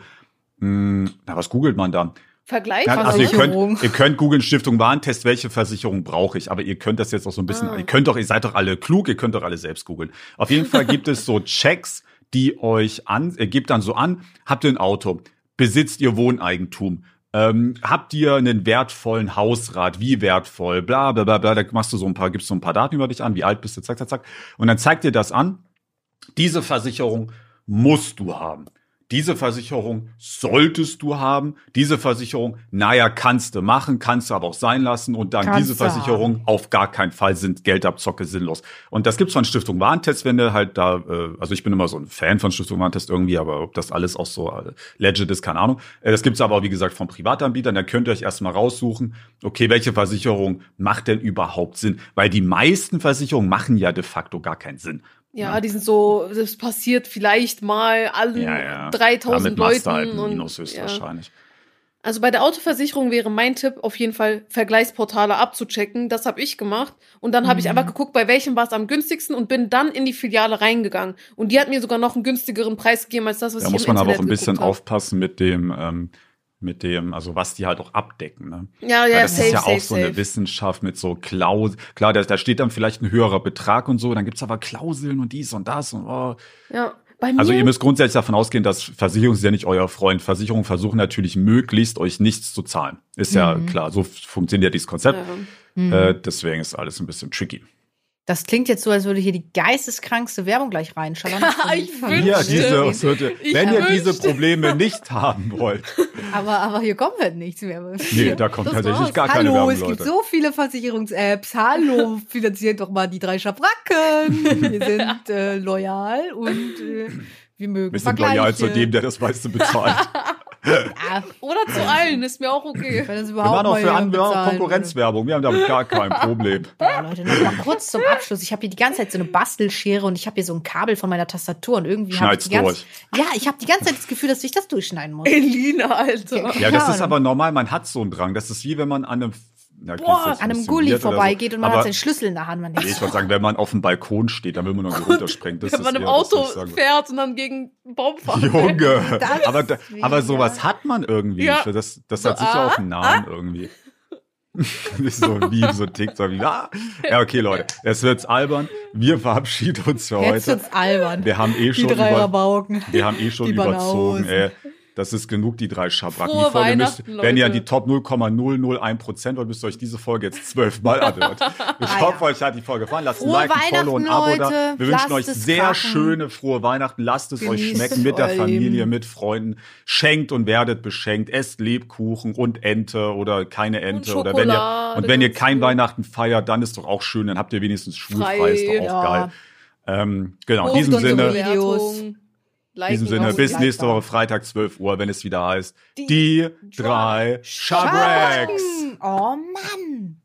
mh, na, was googelt man da? Vergleich? Also ihr könnt, ihr könnt googeln Stiftung Warntest, welche Versicherung brauche ich, aber ihr könnt das jetzt auch so ein bisschen, Ah. ihr könnt doch, ihr seid doch alle klug, ihr könnt doch alle selbst googeln. Auf jeden Fall gibt es so Checks, die euch an, ihr gebt dann so an, habt ihr ein Auto, besitzt ihr Wohneigentum, ähm, habt ihr einen wertvollen Hausrat? Wie wertvoll? Bla bla bla bla. Da machst du so ein paar, gibst so ein paar Daten über dich an, wie alt bist du, zack, zack, zack. Und dann zeigt dir das an. Diese Versicherung musst du haben. Diese Versicherung solltest du haben. Diese Versicherung, naja, kannst du machen, kannst du aber auch sein lassen. Und dann Kannst diese Versicherung, auf gar keinen Fall sind Geldabzocke sinnlos. Und das gibt's von Stiftung Warentest, wenn du halt da, äh, also ich bin immer so ein Fan von Stiftung Warentest irgendwie, aber ob das alles auch so äh, legit ist, keine Ahnung. Äh, das gibt's aber, wie gesagt, von Privatanbietern. Da könnt ihr euch erstmal raussuchen, okay, welche Versicherung macht denn überhaupt Sinn? Weil die meisten Versicherungen machen ja de facto gar keinen Sinn. Ja, die sind so, das passiert vielleicht mal allen 3000 Damit machst du Leuten. halt und, Minus ja. höchstwahrscheinlich. Also bei der Autoversicherung wäre mein Tipp auf jeden Fall Vergleichsportale abzuchecken. Das habe ich gemacht und dann habe ich Mhm. einfach geguckt, bei welchem war es am günstigsten und bin dann in die Filiale reingegangen und die hat mir sogar noch einen günstigeren Preis gegeben als das, was Da ich muss im man aber auch ein bisschen aufpassen mit dem, ähm, mit dem, also was die halt auch abdecken. Ne? Ja, Weil ja, das safe, ist ja safe, auch so safe. eine Wissenschaft mit so Klauseln. Klar, da, da steht dann vielleicht ein höherer Betrag und so, dann gibt's aber Klauseln und dies und das und oh. Ja, bei mir Also ihr müsst grundsätzlich davon ausgehen, dass Versicherung ist ja nicht euer Freund. Versicherungen versuchen natürlich möglichst euch nichts zu zahlen. Ist ja Mhm. klar, so funktioniert ja dieses Konzept. ja. Mhm. Äh, deswegen ist alles ein bisschen tricky. Das klingt jetzt so, als würde hier die geisteskrankste Werbung gleich reinschallern. Ich wünschte- Ja, Wünschte. diese, Ich wenn ihr diese wünschte. Probleme nicht haben wollt, aber, aber hier kommt halt nichts mehr. nee, da kommt Das tatsächlich war's. gar keine Hallo, Werbung, es gibt Leute. so viele Versicherungs-Apps. Hallo, finanziert doch mal die drei Schabracken. Wir sind äh, loyal und äh, wir mögen Wir sind loyal zu dem, der das meiste bezahlt. Ja, Oder zu allen, ist mir auch okay. wenn das Wir überhaupt machen auch für andere bezahlen Konkurrenzwerbung. Wir haben damit gar kein Problem. Ja, Leute, noch mal kurz zum Abschluss. Ich habe hier die ganze Zeit so eine Bastelschere und ich habe hier so ein Kabel von meiner Tastatur und irgendwie habe ich Schneid's die ganze, durch. ja, ich habe die ganze Zeit das Gefühl, dass ich das durchschneiden muss. Elina, Alter. Ja, das ist aber normal. Man hat so einen Drang. Das ist wie wenn man an einem, ja, okay, Boah, jetzt an einem Gully so. vorbeigeht und man aber hat seinen Schlüssel in der Hand. Man denkt, Ich würde sagen, wenn man auf dem Balkon steht, dann will man irgendwie runterspringen. Das Wenn man im eher Auto fährt und dann gegen einen Baum fährt. Junge, aber, da, aber sowas hat man irgendwie. Ja. Das, das So, hat sicher ah, auch einen Namen irgendwie. Nicht so wie so TikTok. Wie, ah. Ja, okay, Leute. Es wird albern. Wir verabschieden uns für jetzt heute. wird's albern. Wir haben eh schon über, wir haben eh schon überzogen. Ey. Das ist genug, die drei Schabracken. Frohe die Folge müsst, wenn ihr an die Top 0,001 Prozent wollt, müsst ihr euch diese Folge jetzt zwölfmal anhören. Ich Ah, hoffe, euch hat die Folge gefallen. Lasst ein Frohe Like, ein Follow und ein Abo da. Wir wünschen euch Lasst sehr krachen. schöne, frohe Weihnachten. Lasst es euch Genießt schmecken mit der Familie, mit Freunden. Schenkt und werdet beschenkt. Esst Lebkuchen und Ente oder keine Ente. oder wenn ihr, und wenn ihr kein Weihnachten feiert, dann ist doch auch schön. Dann habt ihr wenigstens schulfrei. Ist doch auch Ja. geil. Ähm, genau, in Post diesem Sinne. Videos. In diesem Sinne, bis die- nächste Woche Freitag, 12 Uhr, wenn es wieder heißt, die, drei Schabracks. Oh Mann.